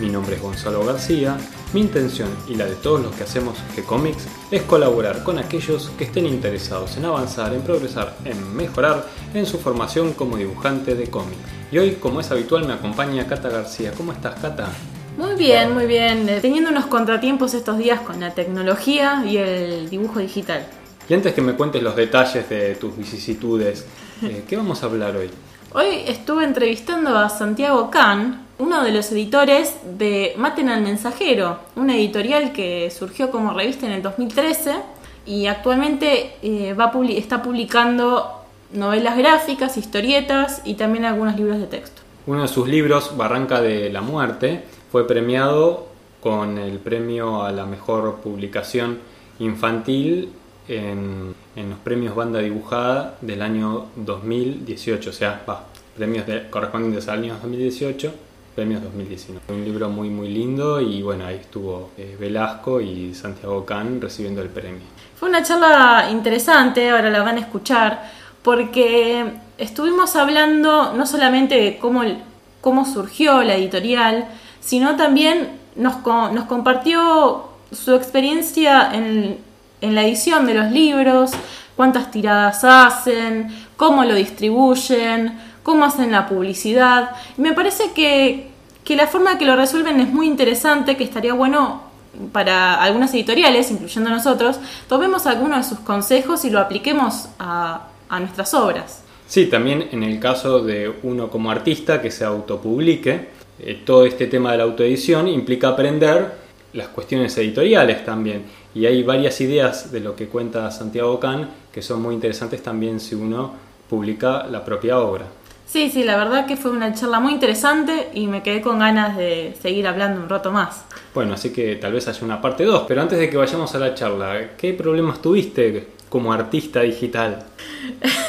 Mi nombre es Gonzalo García, mi intención y la de todos los que hacemos G-Comics es colaborar con aquellos que estén interesados en avanzar, en progresar, en mejorar en su formación como dibujante de cómic. Y hoy, como es habitual, me acompaña Cata García. ¿Cómo estás, Cata? Muy bien, muy bien. Eh, Teniendo unos contratiempos estos días con la tecnología y el dibujo digital. Y antes que me cuentes los detalles de tus vicisitudes, eh, ¿qué vamos a hablar hoy? Hoy estuve entrevistando a Santiago Can, uno de los editores de Maten al Mensajero, una editorial que surgió como revista en el 2013 y actualmente eh, va está publicando novelas gráficas, historietas y también algunos libros de texto. Uno de sus libros, Barranca de la Muerte, fue premiado con el premio a la mejor publicación infantil en, los premios Banda Dibujada del año 2018, o sea, va, premios correspondientes al año 2018, premios 2019. Un libro muy muy lindo y bueno, ahí estuvo eh, Velasco y Santiago Can recibiendo el premio. Fue una charla interesante, ahora la van a escuchar, porque estuvimos hablando no solamente de cómo, cómo surgió la editorial, sino también nos, nos compartió su experiencia en, en la edición de los libros, cuántas tiradas hacen, cómo lo distribuyen, cómo hacen la publicidad. Y me parece que, que la forma que lo resuelven es muy interesante, que estaría bueno para algunas editoriales, incluyendo nosotros, tomemos algunos de sus consejos y lo apliquemos a, a nuestras obras. Sí, también en el caso de uno como artista que se autopublique, eh, todo este tema de la autoedición implica aprender las cuestiones editoriales también. Y hay varias ideas de lo que cuenta Santiago Can que son muy interesantes también si uno publica la propia obra. Sí, sí, la verdad que fue una charla muy interesante y me quedé con ganas de seguir hablando un rato más. Bueno, así que tal vez haya una parte 2, pero antes de que vayamos a la charla, ¿qué problemas tuviste como artista digital?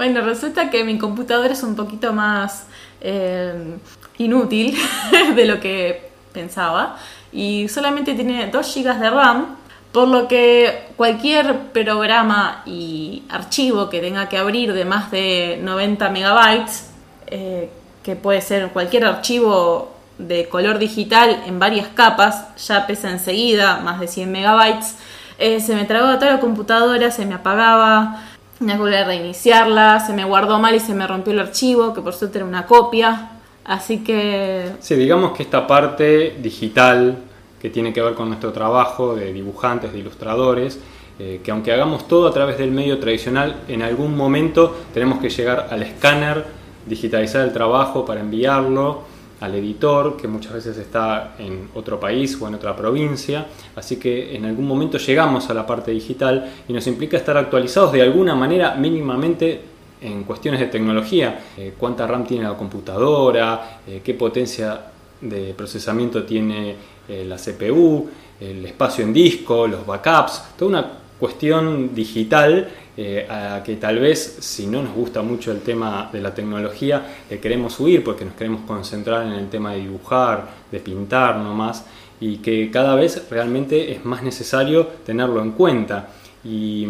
Bueno, resulta que mi computadora es un poquito más eh, inútil de lo que pensaba y solamente tiene 2 GB de RAM, por lo que cualquier programa y archivo que tenga que abrir de más de 90 megabytes, eh, que puede ser cualquier archivo de color digital en varias capas, ya pesa enseguida más de 100 megabytes, eh, se me trababa toda la computadora, se me apagaba, tenía que volver a reiniciarla, se me guardó mal y se me rompió el archivo, que por suerte era una copia. Así que Sí, digamos que esta parte digital que tiene que ver con nuestro trabajo de dibujantes, de ilustradores, eh, que aunque hagamos todo a través del medio tradicional, en algún momento tenemos que llegar al escáner, digitalizar el trabajo para enviarlo al editor, que muchas veces está en otro país o en otra provincia, así que en algún momento llegamos a la parte digital y nos implica estar actualizados de alguna manera mínimamente en cuestiones de tecnología, eh, cuánta RAM tiene la computadora, eh, qué potencia de procesamiento tiene eh, la CPU, el espacio en disco, los backups, toda una cuestión digital eh, a que tal vez si no nos gusta mucho el tema de la tecnología le queremos huir porque nos queremos concentrar en el tema de dibujar, de pintar nomás y que cada vez realmente es más necesario tenerlo en cuenta. Y,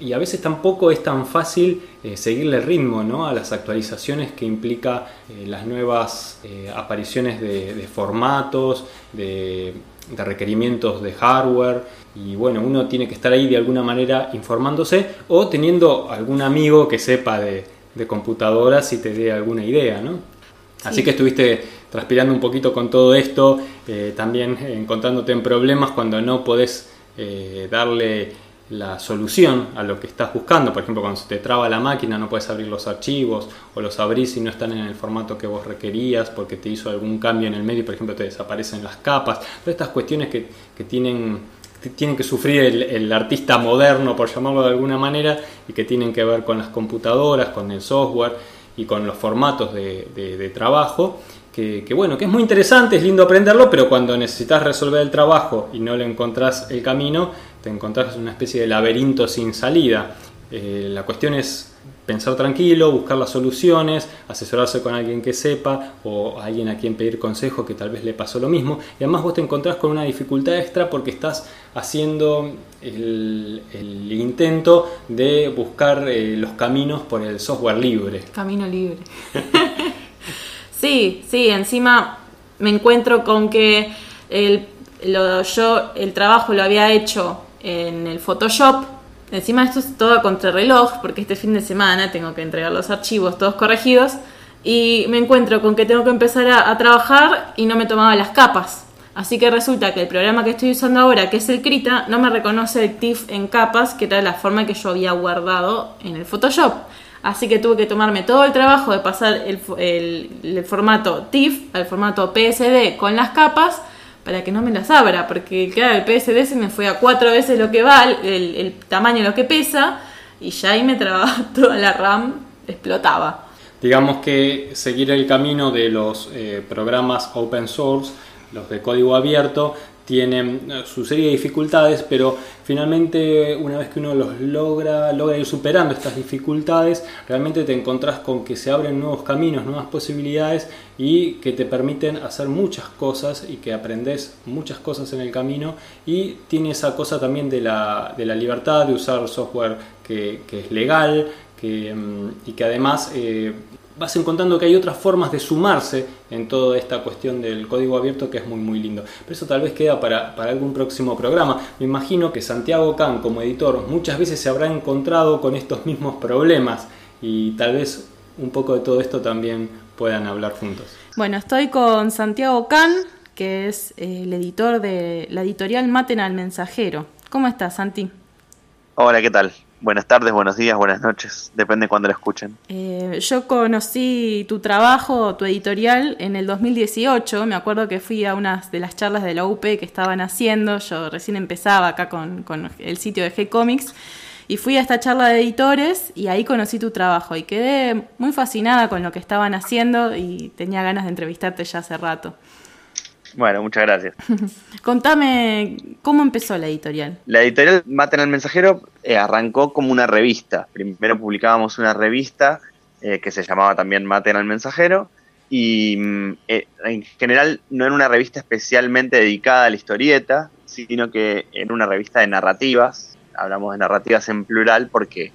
y a veces tampoco es tan fácil eh, seguirle el ritmo ¿no? a las actualizaciones que implica eh, las nuevas eh, apariciones de, de formatos, de, de requerimientos de hardware y bueno, uno tiene que estar ahí de alguna manera informándose o teniendo algún amigo que sepa de, de computadoras y te dé alguna idea, ¿no? Así Sí. que estuviste transpirando un poquito con todo esto, también encontrándote en problemas cuando no podés darle la solución a lo que estás buscando. Por ejemplo, cuando se te traba la máquina no puedes abrir los archivos o los abrís y no están en el formato que vos requerías porque te hizo algún cambio en el medio, por ejemplo, te desaparecen las capas. Todas estas cuestiones que, que tienen, que tienen que sufrir el, artista moderno, por llamarlo de alguna manera, y que tienen que ver con las computadoras, con el software y con los formatos de- de trabajo. Que, que bueno, que es muy interesante, es lindo aprenderlo, pero cuando necesitas resolver el trabajo y no le encontrás el camino, te encontrás en una especie de laberinto sin salida. Eh, la cuestión es pensar tranquilo, buscar las soluciones, asesorarse con alguien que sepa o alguien a quien pedir consejo que tal vez le pasó lo mismo. Y además vos te encontrás con una dificultad extra porque estás haciendo el, intento de buscar eh, los caminos por el software libre. Camino libre. sí, sí, encima me encuentro con que el, yo el trabajo lo había hecho en el Photoshop Encima esto es todo a contrarreloj, porque este fin de semana tengo que entregar los archivos todos corregidos y me encuentro con que tengo que empezar a, trabajar y no me tomaba las capas. Así que resulta que el programa que estoy usando ahora, que es el Krita, no me reconoce el TIFF en capas, que era la forma que yo había guardado en el Photoshop. Así que tuve que tomarme todo el trabajo de pasar el, el formato TIFF al formato PSD con las capas para que no me las abra, porque el PSD se me fue a cuatro veces lo que vale, el, tamaño de lo que pesa, y ya ahí me trababa toda la RAM, explotaba. Digamos que seguir el camino de los eh, programas open source, los de código abierto, tienen eh, su serie de dificultades, pero finalmente una vez que uno los logra, logra ir superando estas dificultades, realmente te encontrás con que se abren nuevos caminos, nuevas posibilidades y que te permiten hacer muchas cosas y que aprendes muchas cosas en el camino y tiene esa cosa también de la, de la libertad de usar software que, es legal que, mm, y que además eh, vas encontrando que hay otras formas de sumarse en toda esta cuestión del código abierto que es muy muy lindo. Pero eso tal vez queda para, algún próximo programa. Me imagino que Santiago Can como editor muchas veces se habrá encontrado con estos mismos problemas y tal vez un poco de todo esto también puedan hablar juntos. Bueno, estoy con Santiago Can, que es eh, el editor de la editorial Maten al Mensajero. ¿Cómo estás, Santi? Hola, ¿qué tal? Buenas tardes, buenos días, buenas noches, depende de cuándo lo escuchen. Eh, yo conocí tu trabajo, tu editorial, en el 2018. Me acuerdo que fui a unas de las charlas de la UP que estaban haciendo. Yo recién empezaba acá con, el sitio de G-Comics. Y fui a esta charla de editores y ahí conocí tu trabajo. Y quedé muy fascinada con lo que estaban haciendo y tenía ganas de entrevistarte ya hace rato. Bueno, muchas gracias. Contame, ¿cómo empezó la editorial? La editorial Maten al Mensajero eh, arrancó como una revista. Primero publicábamos una revista eh, que se llamaba también Maten al Mensajero y mm, eh, en general no era una revista especialmente dedicada a la historieta, sino que era una revista de narrativas. Hablamos de narrativas en plural porque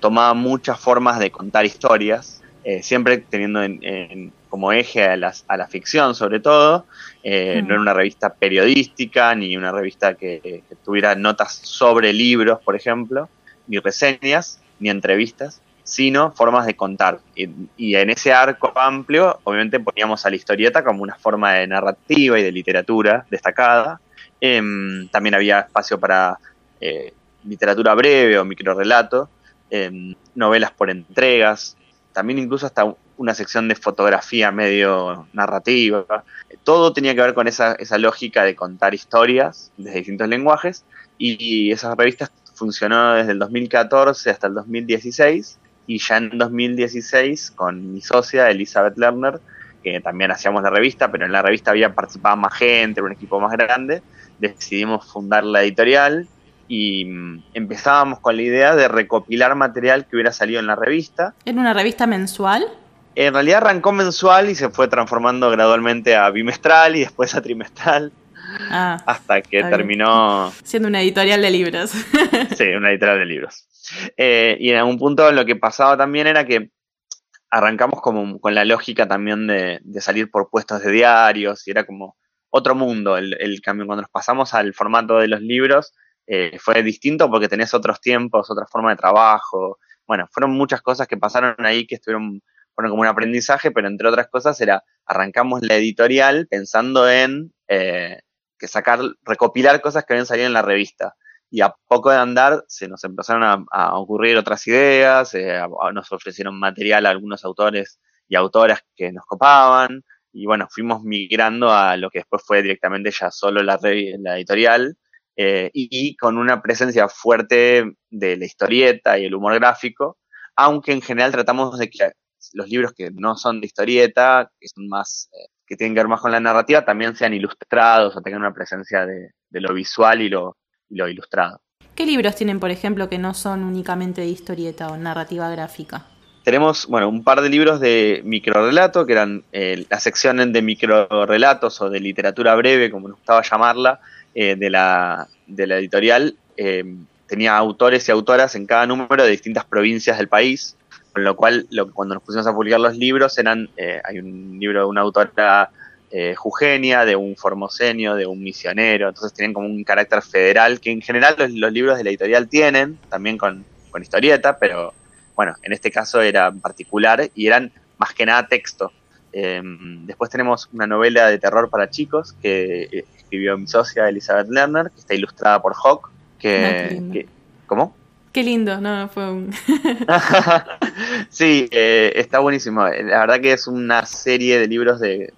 tomaba muchas formas de contar historias, siempre teniendo en como eje a, a la ficción sobre todo. Eh, no era una revista periodística, ni una revista que, tuviera notas sobre libros, por ejemplo, ni reseñas, ni entrevistas, sino formas de contar. Y, en ese arco amplio, obviamente poníamos a la historieta como una forma de narrativa y de literatura destacada. Em, también había espacio para eh, literatura breve o microrelato, em, novelas por entregas, también incluso hasta una sección de fotografía medio narrativa. Todo tenía que ver con esa, esa lógica de contar historias de distintos lenguajes y esa revista funcionó desde el 2014 hasta el 2016 y ya en 2016 con mi socia Elizabeth Lerner, que también hacíamos la revista, pero en la revista había participado más gente, un equipo más grande, decidimos fundar la editorial y mm, empezábamos con la idea de recopilar material que hubiera salido en la revista. ¿Era una revista mensual? En realidad arrancó mensual y se fue transformando gradualmente a bimestral y después a trimestral. Ah, hasta que terminó... Siendo una editorial de libros. sí, una editorial de libros. Eh, y en algún punto lo que pasaba también era que arrancamos como con la lógica también de, salir por puestos de diarios y era como otro mundo el, el, cambio. Cuando nos pasamos al formato de los libros eh, fue distinto porque tenés otros tiempos, otra forma de trabajo. Bueno, fueron muchas cosas que pasaron ahí que estuvieron como un aprendizaje, pero entre otras cosas era, arrancamos la editorial pensando en eh, que sacar, recopilar cosas que habían salido en la revista. Y a poco de andar se nos empezaron a, ocurrir otras ideas, eh, nos ofrecieron material a algunos autores y autoras que nos copaban, y bueno, fuimos migrando a lo que después fue directamente ya solo la, la editorial, eh, y, con una presencia fuerte de la historieta y el humor gráfico, aunque en general tratamos de que los libros que no son de historieta, que son más, eh, que tienen que ver más con la narrativa, también sean ilustrados o tengan una presencia de, lo visual y lo, lo ilustrado. ¿Qué libros tienen, por ejemplo, que no son únicamente de historieta o narrativa gráfica? Tenemos, bueno, un par de libros de microrelato, que eran eh, la sección de microrelatos o de literatura breve, como nos gustaba llamarla, eh, de, la, de la editorial. Eh, tenía autores y autoras en cada número de distintas provincias del país, con lo cual lo, cuando nos pusimos a publicar los libros eran, hay un libro de una autora jugenia, de un formoseño, de un misionero, entonces tienen como un carácter federal que en general los, libros de la editorial tienen, también con, con historieta, pero bueno, en este caso era particular y eran más que nada texto. Em, después tenemos una novela de terror para chicos que eh, escribió mi socia Elizabeth Lerner, que está ilustrada por Hawk. Que, ¿Cómo? Qué lindo, no, fue un... sí, eh, está buenísimo. La verdad que es una serie de libros de,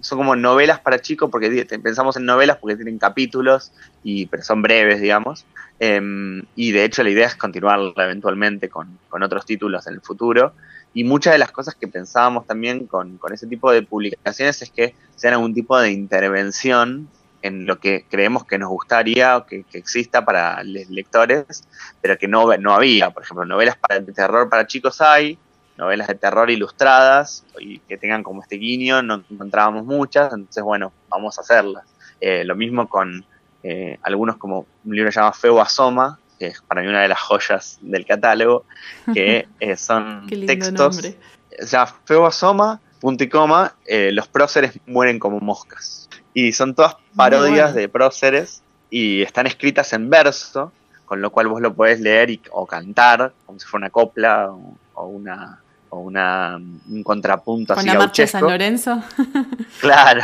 Son como novelas para chicos, porque pensamos en novelas porque tienen capítulos, y pero son breves, digamos. Em, y de hecho la idea es continuarla eventualmente con, otros títulos en el futuro. Y muchas de las cosas que pensábamos también con, ese tipo de publicaciones es que sean algún tipo de intervención en lo que creemos que nos gustaría o que, exista para los lectores, pero que no, no había. Por ejemplo, novelas para, de terror para chicos hay, novelas de terror ilustradas y que tengan como este guiño, no encontrábamos muchas, entonces bueno, vamos a hacerlas. Eh, lo mismo con eh, algunos como un libro llamado Feo Asoma, que es para mí una de las joyas del catálogo, que eh, son textos. Nombre. O sea, Feo Asoma, punto y coma, eh, los próceres mueren como moscas. Y son todas parodias de próceres y están escritas en verso, con lo cual vos lo podés leer o cantar, como si fuera una copla o una o una, un contrapunto ¿Con la marcha de San Lorenzo? claro,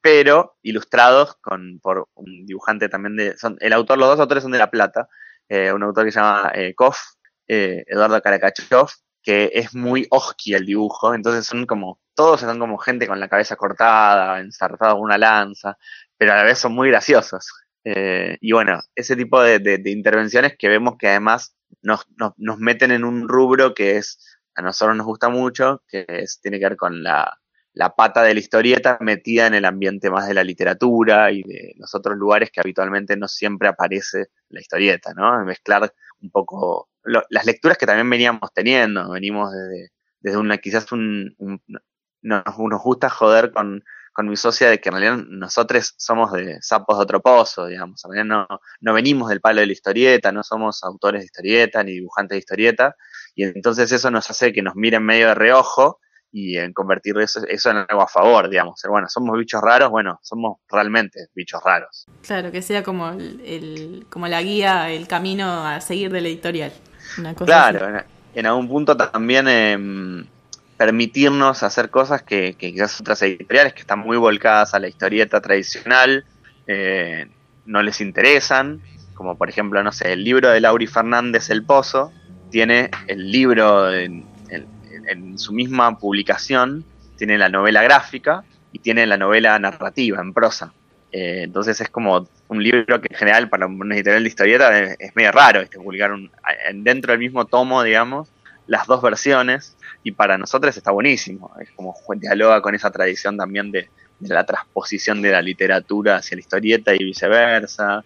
pero ilustrados con, por un dibujante también de... Son, el autor, los dos autores son de La Plata, eh, un autor que se llama eh, Koff, eh, Eduardo Karakachov, que es muy oski el dibujo, entonces son como, todos son como gente con la cabeza cortada, ensartada con una lanza, pero a la vez son muy graciosos. y bueno, ese tipo de, intervenciones que vemos que además nos, meten en un rubro que es a nosotros nos gusta mucho, que tiene que ver con la, pata de la historieta metida en el ambiente más de la literatura y de los otros lugares que habitualmente no siempre aparece la historieta, ¿no? Mezclar un poco las lecturas que también veníamos teniendo, venimos desde, desde una, quizás un, nos, gusta joder con, mi socia de que en realidad nosotros somos de sapos de otro pozo, digamos, en realidad no, no venimos del palo de la historieta, no somos autores de historieta ni dibujantes de historieta, y entonces eso nos hace que nos miren medio de reojo y en convertir eso, en algo a favor, digamos. Bueno, somos bichos raros, bueno, somos realmente bichos raros. Claro, que sea como, el, como la guía, el camino a seguir de la editorial. claro, en, algún punto también em, permitirnos hacer cosas que, quizás otras editoriales que están muy volcadas a la historieta tradicional eh, no les interesan, como por ejemplo, no sé, el libro de Lauri Fernández El Pozo, tiene el libro en, su misma publicación, tiene la novela gráfica y tiene la novela narrativa en prosa. Eh, entonces es como un libro que en general para un editorial de historieta es, medio raro este, publicar dentro del mismo tomo, digamos, las dos versiones y para nosotros está buenísimo. Es como dialoga con esa tradición también de, de la transposición de la literatura hacia la historieta y viceversa.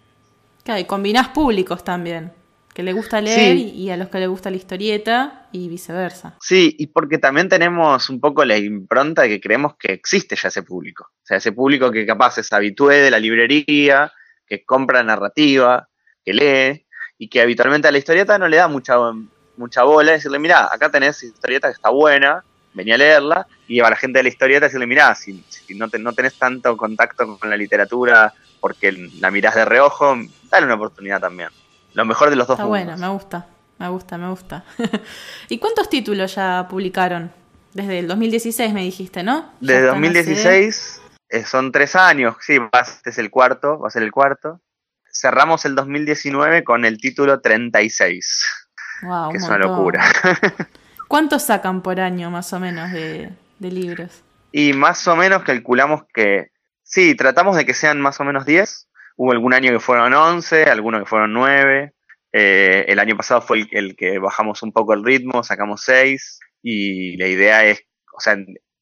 Claro, y combinás públicos también que le gusta leer y a los que le gusta la historieta y viceversa. Sí, y porque también tenemos un poco la impronta de que creemos que existe ya ese público. O sea, ese público que capaz es habitué de la librería, que compra narrativa, que lee, y que habitualmente a la historieta no le da mucha, mucha bola, decirle, mira, acá tenés historieta que está buena, venía a leerla, y a la gente de la historieta decirle, mira, si, no, no tenés tanto contacto con la literatura porque la mirás de reojo, dale una oportunidad también. Lo mejor de los dos Está bueno, me gusta, me gusta, me gusta. ¿Y cuántos títulos ya publicaron? Desde el 2016 me dijiste, ¿no? Desde 2016 eh, son tres años, sí, este es el cuarto, va a ser el cuarto. Cerramos el 2019 con el título 36. Wow, que es una locura. ¿Cuántos sacan por año más o menos de, de libros? Y más o menos calculamos que, sí, tratamos de que sean más o menos 10 Hubo algún año que fueron 11, algunos que fueron 9. Eh, el año pasado fue el, que bajamos un poco el ritmo, sacamos 6. Y la idea es, o sea,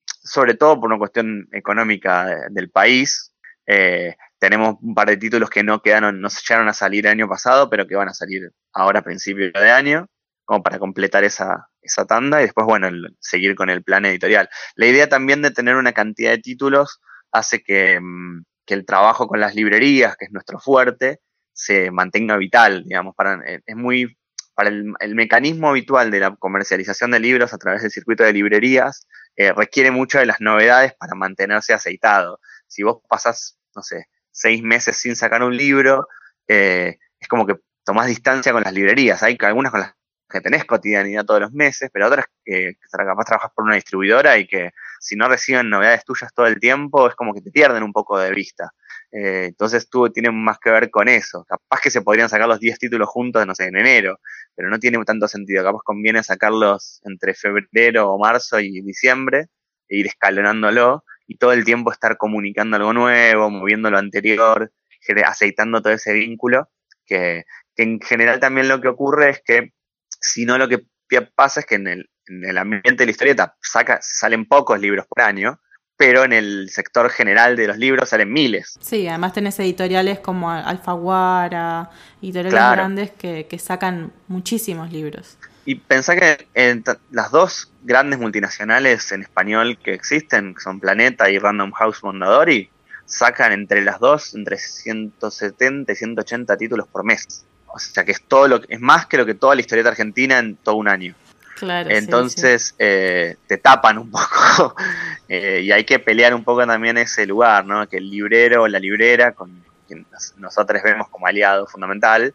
sobre todo por una cuestión económica del país, eh, tenemos un par de títulos que no quedaron, no se llegaron a salir el año pasado, pero que van a salir ahora a principio de año, como para completar esa, esa tanda y después, bueno, seguir con el plan editorial. La idea también de tener una cantidad de títulos hace que, mm, que el trabajo con las librerías, que es nuestro fuerte, se mantenga vital, digamos, para, eh, es muy, para el, mecanismo habitual de la comercialización de libros a través del circuito de librerías, eh, requiere mucho de las novedades para mantenerse aceitado. Si vos pasás, no sé, seis meses sin sacar un libro, eh, es como que tomás distancia con las librerías. Hay algunas con las que tenés cotidianidad todos los meses, pero otras que, capaz trabajas por una distribuidora y que si no reciben novedades tuyas todo el tiempo, es como que te pierden un poco de vista. Eh, entonces tú tienes más que ver con eso. Capaz que se podrían sacar los 10 títulos juntos, no sé, en enero, pero no tiene tanto sentido. Capaz conviene sacarlos entre febrero o marzo y diciembre e ir escalonándolo y todo el tiempo estar comunicando algo nuevo, moviendo lo anterior, aceitando todo ese vínculo, que, que en general también lo que ocurre es que si no lo que pasa es que en el, en el ambiente de la historieta saca, salen pocos libros por año, pero en el sector general de los libros salen miles. Sí, además tenés editoriales como Alfaguara, editoriales grandes que, que, sacan muchísimos libros. Y pensá que en las dos grandes multinacionales en español que existen, que son Planeta y Random House Mondadori, sacan entre las dos entre 170 y 180 títulos por mes. O sea que es todo lo es más que lo que toda la historieta argentina en todo un año. Claro, Entonces Eh, te tapan un poco eh, y hay que pelear un poco también ese lugar, ¿no? Que el librero o la librera, con quien nosotros vemos como aliado fundamental,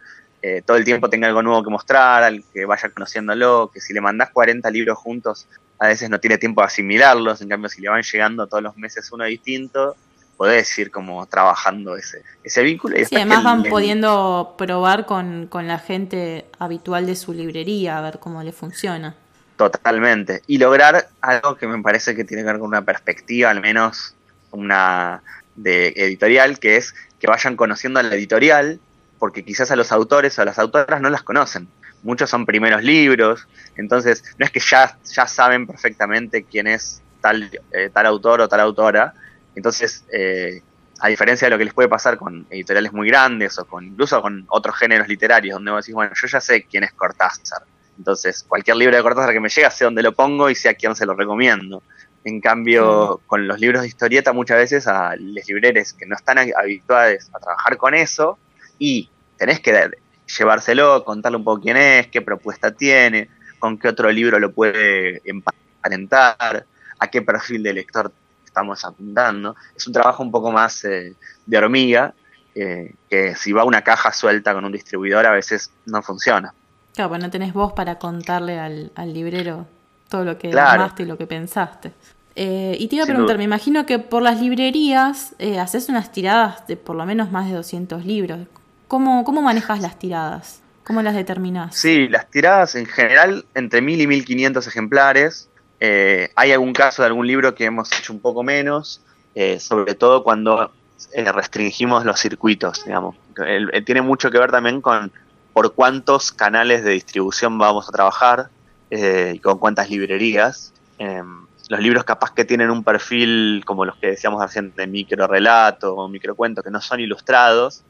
eh, todo el tiempo tenga algo nuevo que mostrar, al que vaya conociéndolo, que si le mandás 40 libros juntos, a veces no tiene tiempo de asimilarlos, en cambio si le van llegando todos los meses uno distinto, podés ir como trabajando ese, ese vínculo. Y sí, además van pudiendo probar con, la gente habitual de su librería, a ver cómo le funciona. Totalmente. Y lograr algo que me parece que tiene que ver con una perspectiva, al menos una de editorial, que es que vayan conociendo a la editorial, porque quizás a los autores o a las autoras no las conocen. Muchos son primeros libros, entonces no es que ya, ya saben perfectamente quién es tal, eh, tal autor o tal autora, entonces, eh, a diferencia de lo que les puede pasar con editoriales muy grandes o con incluso con otros géneros literarios, donde vos decís, bueno, yo ya sé quién es Cortázar. Entonces, cualquier libro de Cortázar que me llega, sé dónde lo pongo y sé a quién se lo recomiendo. En cambio, con los libros de historieta, muchas veces a los libreros que no están habituados a trabajar con eso y tenés que llevárselo, contarle un poco quién es, qué propuesta tiene, con qué otro libro lo puede emparentar, a qué perfil de lector estamos apuntando. Es un trabajo un poco más eh, de hormiga, eh, que si va una caja suelta con un distribuidor a veces no funciona. Claro, pues no tenés voz para contarle al, librero todo lo que claro. y lo que pensaste. Eh, y te iba a preguntar, me imagino que por las librerías haces unas tiradas de por lo menos más de 200 libros. ¿Cómo, ¿Cómo manejas las tiradas? ¿Cómo las determinás? Sí, las tiradas en general entre 1000 y 1500 ejemplares. Eh, hay algún caso de algún libro que hemos hecho un poco menos, eh, sobre todo cuando eh, restringimos los circuitos, digamos. tiene mucho que ver también con por cuántos canales de distribución vamos a trabajar y con cuántas librerías. Em, los libros capaz que tienen un perfil, como los que decíamos recién, de micro relato o micro cuento, que no son ilustrados,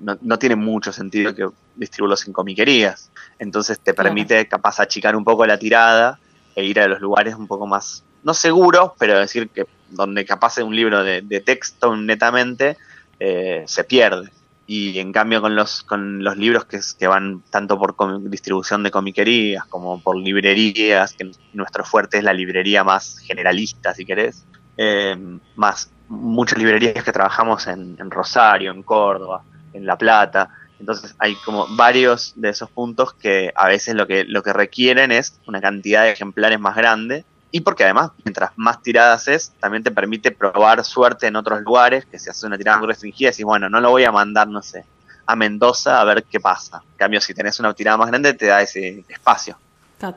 no, no, tiene mucho sentido que distribuirlos en comiquerías. Entonces te permite capaz achicar un poco la tirada e ir a los lugares un poco más, no seguros, pero decir que donde capaz un libro de, texto netamente eh, se pierde. Y en cambio con los, con los libros que, que van tanto por distribución de comiquerías como por librerías, que nuestro fuerte es la librería más generalista, si querés, eh, más muchas librerías que trabajamos en, en Rosario, en Córdoba, en La Plata, entonces hay como varios de esos puntos que a veces lo que, lo que requieren es una cantidad de ejemplares más grande y porque además mientras más tiradas es, también te permite probar suerte en otros lugares, que si haces una tirada muy restringida decís, bueno, no lo voy a mandar, no sé, a Mendoza a ver qué pasa. En cambio, si tenés una tirada más grande, te da ese espacio.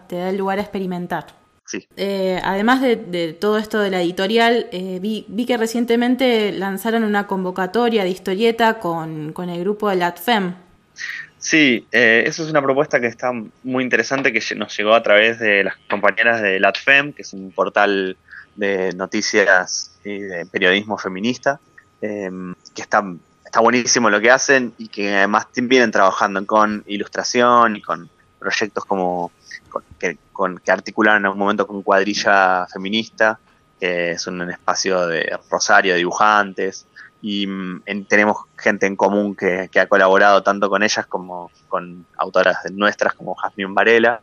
Te da el lugar a experimentar. Sí. Eh, además de, todo esto de la editorial, eh, vi, vi, que recientemente lanzaron una convocatoria de historieta con, el grupo de LATFEM. Sí, eh, eso es una propuesta que está muy interesante, que nos llegó a través de las compañeras de LATFEM, que es un portal de noticias y de periodismo feminista. em, que está, está buenísimo lo que hacen y que además vienen trabajando con ilustración y con proyectos como que, con, que articularon en algún momento con Cuadrilla Feminista, que es un, espacio de Rosario de dibujantes, y mm, tenemos gente en común que, que, ha colaborado tanto con ellas como con autoras nuestras como Jasmine Varela.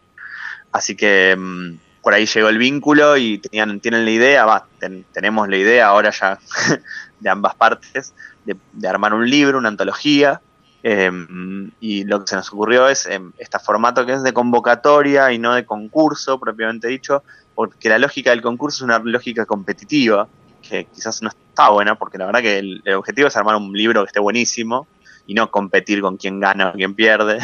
Así que mm, por ahí llegó el vínculo y tenían, tienen la idea, va, tenemos la idea ahora ya de ambas partes, de, armar un libro, una antología, em, y lo que se nos ocurrió es em, este formato que es de convocatoria y no de concurso, propiamente dicho, porque la lógica del concurso es una lógica competitiva, que quizás no está buena, porque la verdad que el, objetivo es armar un libro que esté buenísimo y no competir con quién gana o quién pierde.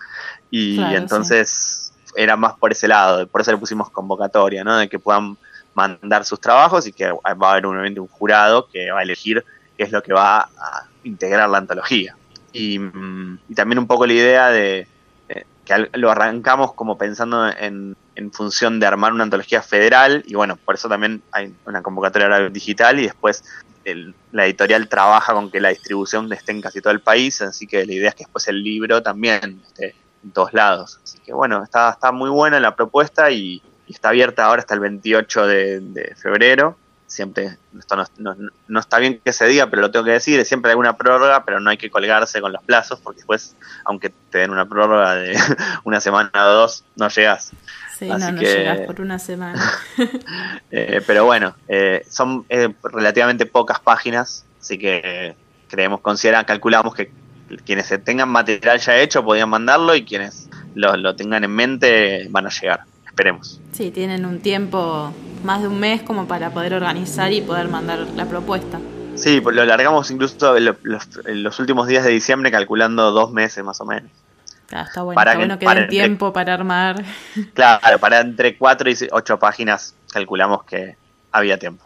y entonces era más por ese lado, por eso le pusimos convocatoria, ¿no? De que puedan mandar sus trabajos y que va a haber un, un jurado que va a elegir qué es lo que va a integrar la antología. Y, también un poco la idea de que lo arrancamos como pensando en, función de armar una antología federal y bueno, por eso también hay una convocatoria digital y después la editorial trabaja con que la distribución esté en casi todo el país, así que la idea es que después el libro también esté en todos lados. Así que bueno, está, está muy buena la propuesta y, está abierta ahora hasta el 28 de, febrero. Siempre, esto no, está bien que se diga, pero lo tengo que decir, siempre hay alguna prórroga, pero no hay que colgarse con los plazos, porque después, aunque te den una prórroga de una semana o dos, no llegas. Sí, no, no llegas por una semana. Eh, pero bueno, eh, son eh, relativamente pocas páginas, así que creemos, consideran, calculamos que quienes tengan material ya hecho podían mandarlo y quienes lo, tengan en mente van a llegar. Esperemos. Sí, tienen un tiempo, más de un mes, como para poder organizar y poder mandar la propuesta. Sí, pues lo largamos incluso en los, últimos días de diciembre, calculando dos meses más o menos. está bueno, para que, den tiempo para armar. Claro, para entre cuatro y ocho páginas calculamos que había tiempo.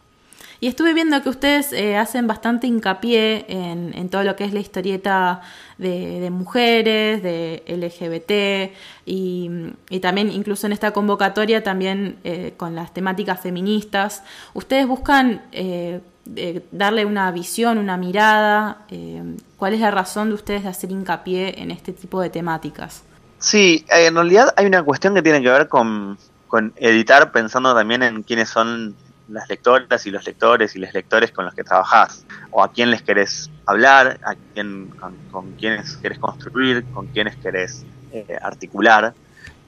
Y estuve viendo que ustedes eh, hacen bastante hincapié en, todo lo que es la historieta de, mujeres, de LGBT y, también incluso en esta convocatoria también eh, con las temáticas feministas. Ustedes buscan eh, darle una visión, una mirada. ¿Cuál es la razón de ustedes de hacer hincapié en este tipo de temáticas? Sí, en realidad hay una cuestión que tiene que ver con, con editar pensando también en quiénes son las lectoras y los lectores y los lectores con los que trabajás, o a quién les querés hablar, a quién, con, con quiénes querés construir, con quiénes querés eh, articular.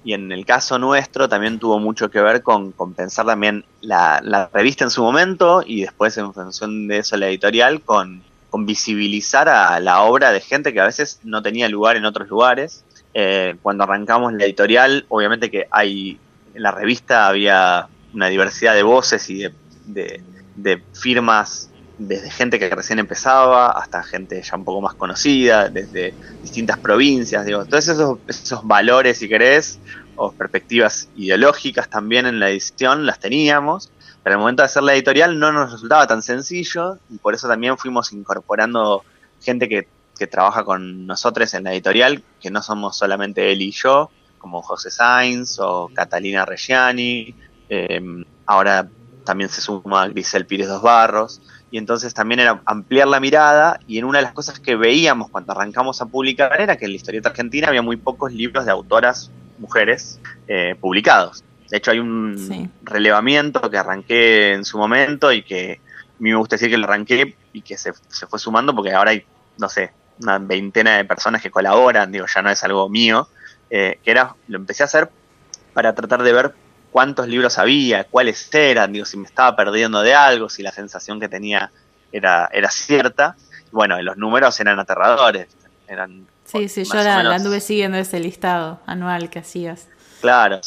Y en el caso nuestro también tuvo mucho que ver con, con pensar también la, la, revista en su momento y después en función de eso la editorial con, con visibilizar a la obra de gente que a veces no tenía lugar en otros lugares. Eh, cuando arrancamos la editorial, obviamente que hay en la revista había una diversidad de voces y de, firmas, desde gente que recién empezaba hasta gente ya un poco más conocida, desde distintas provincias, digo, todos esos, esos valores, si querés, o perspectivas ideológicas también en la edición las teníamos, pero el momento de hacer la editorial no nos resultaba tan sencillo y por eso también fuimos incorporando gente que, que trabaja con nosotros en la editorial, que no somos solamente él y yo, como José Sainz o Catalina Reggiani, Em, ahora también se suma Grisel Pires Dos Barros, y entonces también era ampliar la mirada, y en una de las cosas que veíamos cuando arrancamos a publicar era que en la historieta argentina había muy pocos libros de autoras mujeres eh, publicados. De hecho hay un relevamiento que arranqué en su momento y que a mí me gusta decir que lo arranqué y que se, fue sumando porque ahora hay, no sé, una veintena de personas que colaboran, digo, ya no es algo mío, eh, que era, lo empecé a hacer para tratar de ver cuántos libros había, cuáles eran, digo, si me estaba perdiendo de algo, si la sensación que tenía era, era cierta. Bueno, los números eran aterradores. Eran sí, sí, yo la, anduve siguiendo ese listado anual que hacías. Claro,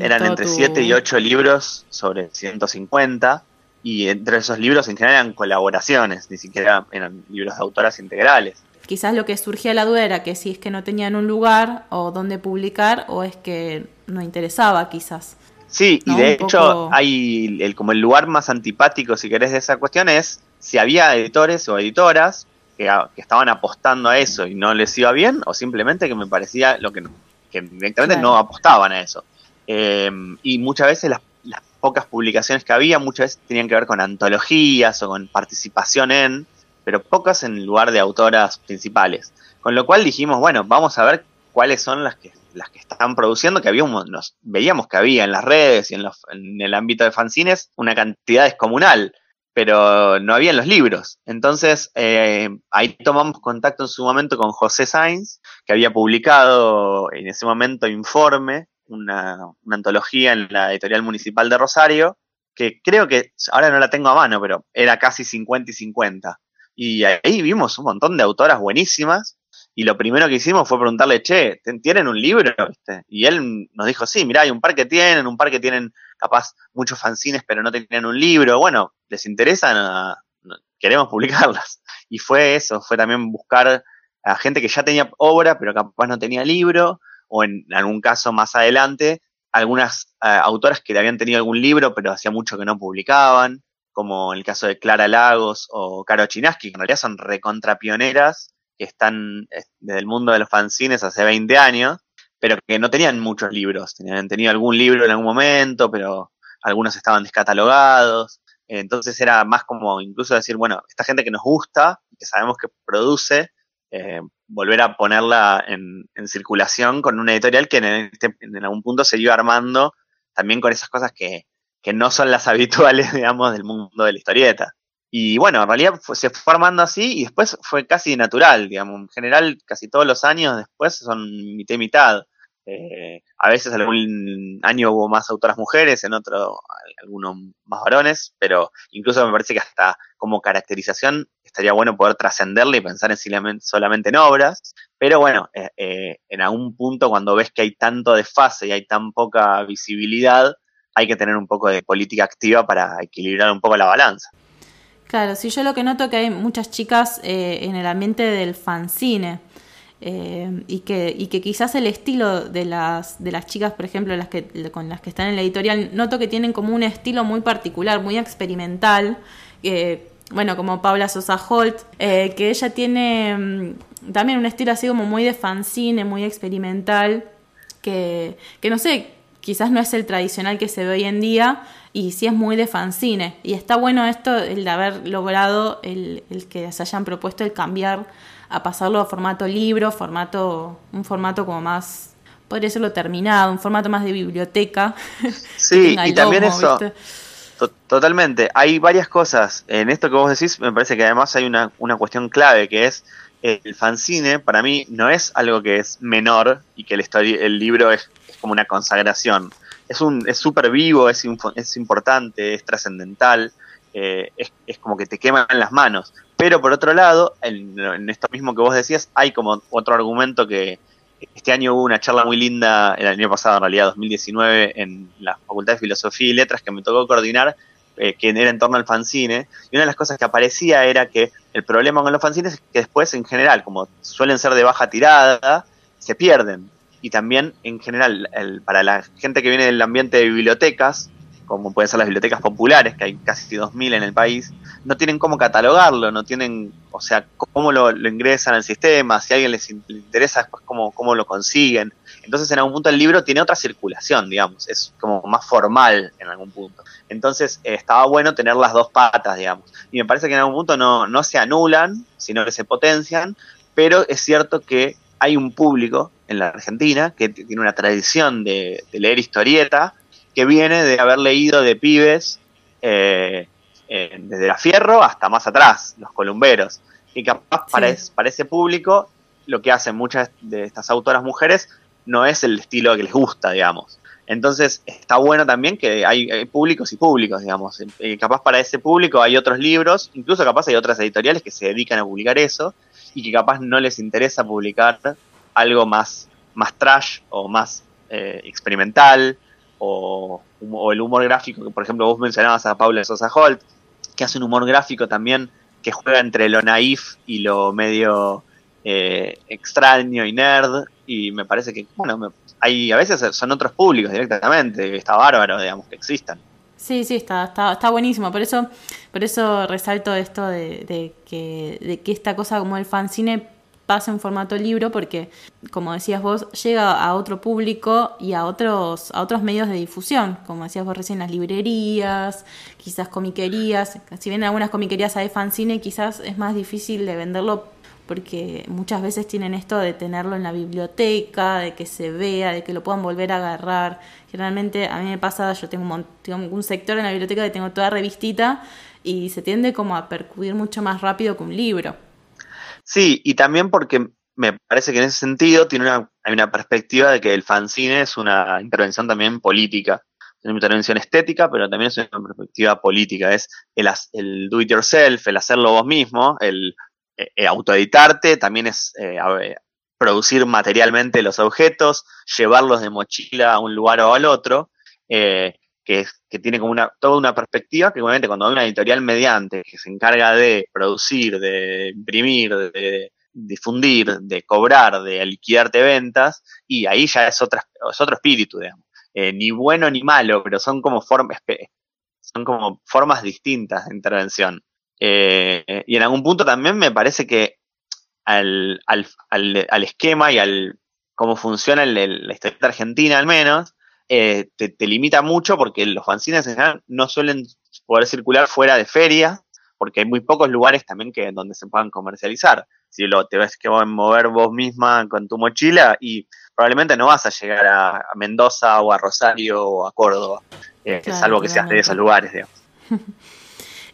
eran entre 7 y 8 libros sobre 150 y entre esos libros en general eran colaboraciones, ni siquiera eran libros de autoras integrales. Quizás lo que surgía la duda era que si es que no tenían un lugar o dónde publicar o es que no interesaba quizás. Sí, y de hecho hay el, como el lugar más antipático, si querés, de esa cuestión es si había editores o editoras que, estaban apostando a eso y no les iba bien, o simplemente que me parecía lo que, que directamente no apostaban a eso. Eh, y muchas veces las, pocas publicaciones que había, muchas veces tenían que ver con antologías o con participación en, pero pocas en lugar de autoras principales. Con lo cual dijimos, bueno, vamos a ver cuáles son las que las que están produciendo, que había nos veíamos que había en las redes y en, en el ámbito de fanzines una cantidad descomunal, pero no había en los libros. Entonces eh, ahí tomamos contacto en su momento con José Sainz, que había publicado en ese momento Informe, una, una antología en la editorial municipal de Rosario, que creo que ahora no la tengo a mano, pero era casi 50 y 50. Y ahí vimos un montón de autoras buenísimas y lo primero que hicimos fue preguntarle, che, ¿tienen un libro? Y él nos dijo, sí, mira, hay un par que tienen, un par que tienen capaz muchos fanzines, pero no tienen un libro. Bueno, ¿les interesa? queremos publicarlas. Y fue eso, fue también buscar a gente que ya tenía obra, pero capaz no tenía libro, o en algún caso más adelante, algunas eh, autoras que habían tenido algún libro, pero hacía mucho que no publicaban, como en el caso de Clara Lagos o Caro Chinaski, que en realidad son recontrapioneras que están eh, desde el mundo de los fanzines hace 20 años, pero que no tenían muchos libros. Tenían tenido algún libro en algún momento, pero algunos estaban descatalogados. Entonces era más como incluso decir, bueno, esta gente que nos gusta, que sabemos que produce, eh, volver a ponerla en, circulación con una editorial que en, este, en, algún punto se iba armando también con esas cosas que, que no son las habituales, digamos, del mundo de la historieta. Y bueno, en realidad se fue armando así y después fue casi natural, digamos. En general, casi todos los años después son mitad y mitad. Eh, a veces algún año hubo más autoras mujeres, en otro algunos más varones, pero incluso me parece que hasta como caracterización estaría bueno poder trascenderle y pensar en solamente en obras. Pero bueno, eh, eh, en algún punto cuando ves que hay tanto desfase y hay tan poca visibilidad, hay que tener un poco de política activa para equilibrar un poco la balanza. Claro, sí, yo lo que noto que hay muchas chicas eh, en el ambiente del fanzine eh, y, que, y que quizás el estilo de las, de las chicas, por ejemplo, las que, con las que están en la editorial, noto que tienen como un estilo muy particular, muy experimental. Eh, bueno, como Paula Sosa Holt, que ella tiene mm, también un estilo así como muy de fanzine, muy experimental, que, que no sé, quizás no es el tradicional que se ve hoy en día y sí es muy de fanzine. Y está bueno esto, el de haber logrado el, que se hayan propuesto el cambiar a pasarlo a formato libro, formato, un formato como más, podría decirlo terminado, un formato más de biblioteca. Sí, y también eso. Totalmente. Hay varias cosas. En esto que vos decís, me parece que además hay una, una cuestión clave que es el fanzine, para mí, no es algo que es menor y que el, el libro es como una consagración. Es un es súper vivo, es, es importante, es trascendental, eh, es, es, como que te queman las manos. Pero por otro lado, en, esto mismo que vos decías, hay como otro argumento que este año hubo una charla muy linda, el año pasado en realidad, 2019, en la Facultad de Filosofía y Letras que me tocó coordinar, eh, que era en torno al fanzine. Y una de las cosas que aparecía era que el problema con los fanzines es que después, en general, como suelen ser de baja tirada, se pierden y también en general el, para la gente que viene del ambiente de bibliotecas, como pueden ser las bibliotecas populares, que hay casi 2.000 en el país, no tienen cómo catalogarlo, no tienen, o sea, cómo lo, ingresan al sistema, si a alguien les, interesa después cómo, cómo lo consiguen. Entonces en algún punto el libro tiene otra circulación, digamos, es como más formal en algún punto. Entonces estaba bueno tener las dos patas, digamos. Y me parece que en algún punto no, no se anulan, sino que se potencian, pero es cierto que hay un público en la Argentina que tiene una tradición de, leer historieta que viene de haber leído de pibes eh, desde la Fierro hasta más atrás, los columberos. Y capaz para, ese público lo que hacen muchas de estas autoras mujeres no es el estilo que les gusta, digamos. Entonces está bueno también que hay, públicos y públicos, digamos. Y capaz para ese público hay otros libros, incluso capaz hay otras editoriales que se dedican a publicar eso y que capaz no les interesa publicar algo más, más trash o más eh, experimental o, el humor gráfico, que por ejemplo vos mencionabas a Paula Sosa Holt, que hace un humor gráfico también que juega entre lo naif y lo medio eh, extraño y nerd y me parece que, bueno, hay a veces son otros públicos directamente, está bárbaro, digamos, que existan. Sí, sí, está, está, está buenísimo. Por eso, por eso resalto esto de, que, de que esta cosa como el fanzine pase en formato libro porque, como decías vos, llega a otro público y a otros, a otros medios de difusión, como decías vos recién, las librerías, quizás comiquerías. Si bien en algunas comiquerías hay fanzine, quizás es más difícil de venderlo porque muchas veces tienen esto de tenerlo en la biblioteca, de que se vea, de que lo puedan volver a agarrar. Generalmente a mí me pasa, yo tengo un, tengo un sector en la biblioteca que tengo toda revistita y se tiende como a percudir mucho más rápido que un libro. Sí, y también porque me parece que en ese sentido tiene una, hay una perspectiva de que el fanzine es una intervención también política. Es una intervención estética, pero también es una perspectiva política. Es el, el do it yourself, el hacerlo vos mismo, el eh, autoeditarte, también es eh, producir materialmente los objetos, llevarlos de mochila a un lugar o al otro, eh, que, que, tiene como una, toda una perspectiva que obviamente cuando hay una editorial mediante que se encarga de producir, de imprimir, de difundir, de cobrar, de liquidarte ventas, y ahí ya es, otra, es otro espíritu, digamos. Eh, ni bueno ni malo, pero son como, formas son como formas distintas de intervención. Eh, y en algún punto también me parece que al, al, al, esquema y al cómo funciona la historia argentina al menos, eh, te, limita mucho porque los fanzines en general no suelen poder circular fuera de ferias, porque hay muy pocos lugares también que donde se puedan comercializar. Si lo te ves que vas a mover vos misma con tu mochila y probablemente no vas a llegar a, Mendoza o a Rosario o a Córdoba, eh, salvo que seas de esos lugares, digamos.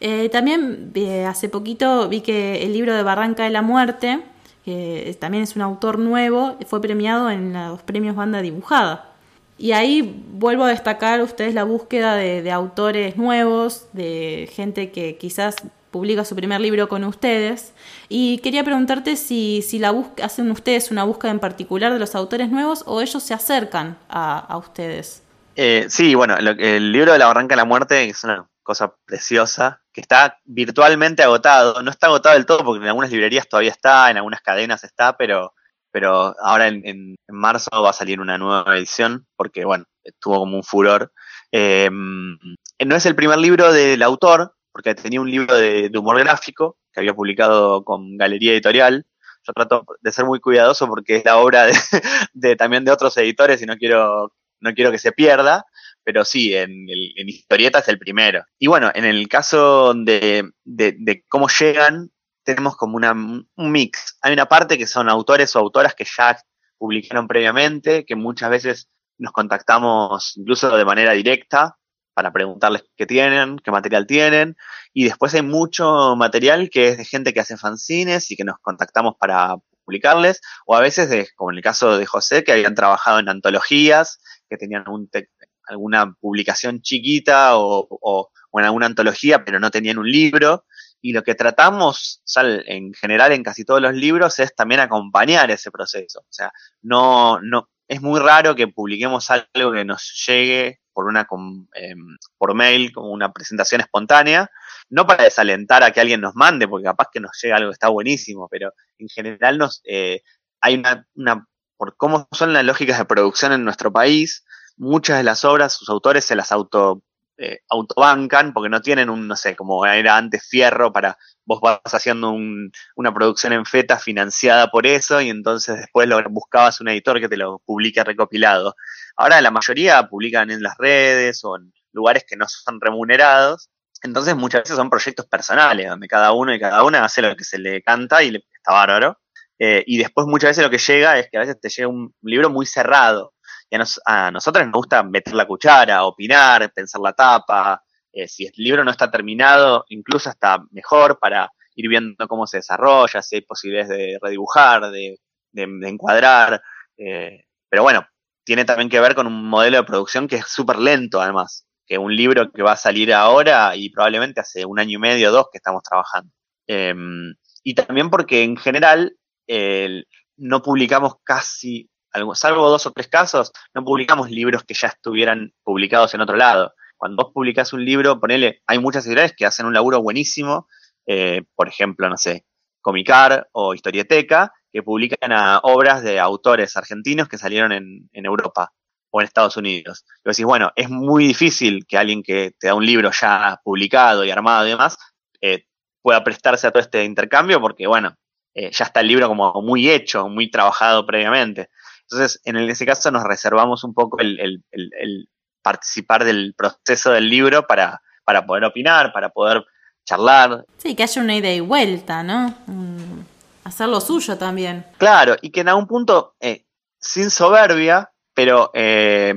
Eh, también hace poquito vi que el libro de Barranca de la Muerte, que también es un autor nuevo, fue premiado en los premios Banda Dibujada. Y ahí vuelvo a destacar ustedes la búsqueda de, autores nuevos, de gente que quizás publica su primer libro con ustedes. Y quería preguntarte si, si la hacen ustedes una búsqueda en particular de los autores nuevos o ellos se acercan a, ustedes. Eh, sí, bueno, el libro de la Barranca de la Muerte es una cosa preciosa, que está virtualmente agotado. No está agotado del todo porque en algunas librerías todavía está, en algunas cadenas está, pero pero ahora en, marzo va a salir una nueva edición, porque bueno, estuvo como un furor. Em, no es el primer libro del autor, porque tenía un libro de, humor gráfico que había publicado con Galería Editorial. Yo trato de ser muy cuidadoso porque es la obra de, también de otros editores y no quiero, no quiero que se pierda, pero sí, en, en historieta es el primero. Y bueno, en el caso de, de cómo llegan, tenemos como una, un mix. Hay una parte que son autores o autoras que ya publicaron previamente, que muchas veces nos contactamos incluso de manera directa para preguntarles qué tienen, qué material tienen. Y después hay mucho material que es de gente que hace fanzines y que nos contactamos para publicarles, o a veces, de, como en el caso de José, que habían trabajado en antologías, que tenían alguna publicación chiquita o, o, en alguna antología, pero no tenían un libro y lo que tratamos en general en casi todos los libros es también acompañar ese proceso. O sea, no, no, es muy raro que publiquemos algo que nos llegue por una em, por mail como una presentación espontánea, no para desalentar a que alguien nos mande, porque capaz que nos llega algo que está buenísimo, pero en general nos eh, hay una, una por cómo son las lógicas de producción en nuestro país, muchas de las obras, sus autores se las auto eh, autobancan porque no tienen un, no sé, como era antes fierro para vos vas haciendo una producción en feta financiada por eso y entonces después lo buscabas un editor que te lo publique recopilado. Ahora la mayoría publican en las redes o en lugares que no son remunerados. Entonces muchas veces son proyectos personales, donde cada uno y cada una hace lo que se le canta y le, está bárbaro. Eh, y después muchas veces lo que llega es que a veces te llega un libro muy cerrado, y a, nosotros nos gusta meter la cuchara, opinar, pensar la tapa. Eh, si el libro no está terminado, incluso está mejor para ir viendo cómo se desarrolla, si hay posibilidades de redibujar, de, encuadrar. Eh, pero bueno, tiene también que ver con un modelo de producción que es súper lento, además, que un libro que va a salir ahora y probablemente hace un año y medio o dos que estamos trabajando. Em, y también porque en general no publicamos casi salvo dos o tres casos, no publicamos libros que ya estuvieran publicados en otro lado. Cuando vos publicás un libro, ponele, hay muchas editoriales que hacen un laburo buenísimo, eh, por ejemplo, no sé, Comicar o Historieteca, que publican a obras de autores argentinos que salieron en, Europa o en Estados Unidos. Y vos decís, bueno, es muy difícil que alguien que te da un libro ya publicado y armado y demás eh, pueda prestarse a todo este intercambio porque, bueno, eh, ya está el libro como muy hecho, muy trabajado previamente. Entonces, en ese caso nos reservamos un poco el, participar del proceso del libro para, para poder opinar, para poder charlar. Sí, que haya una idea y vuelta, ¿no? hacer lo suyo también. Claro, y que en algún punto, eh, sin soberbia, pero eh,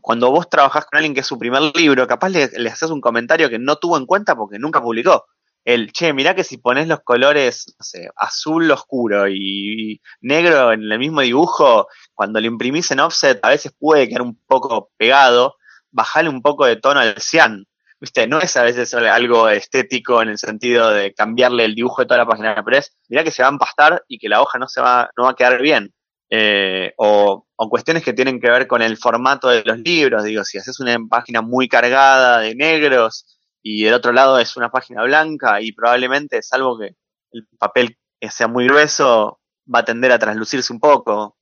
cuando vos trabajás con alguien que es su primer libro, capaz le, le haces un comentario que no tuvo en cuenta porque nunca publicó el, che, mirá que si pones los colores, no sé, azul oscuro y, negro en el mismo dibujo, cuando lo imprimís en offset a veces puede quedar un poco pegado, bajale un poco de tono al cian. ¿Viste? No es a veces algo estético en el sentido de cambiarle el dibujo de toda la página, pero es, mirá que se va a empastar y que la hoja no se va, no va a quedar bien. Eh, o, o, cuestiones que tienen que ver con el formato de los libros, digo, si haces una página muy cargada de negros, y del otro lado es una página blanca y probablemente, salvo que el papel sea muy grueso, va a tender a traslucirse un poco.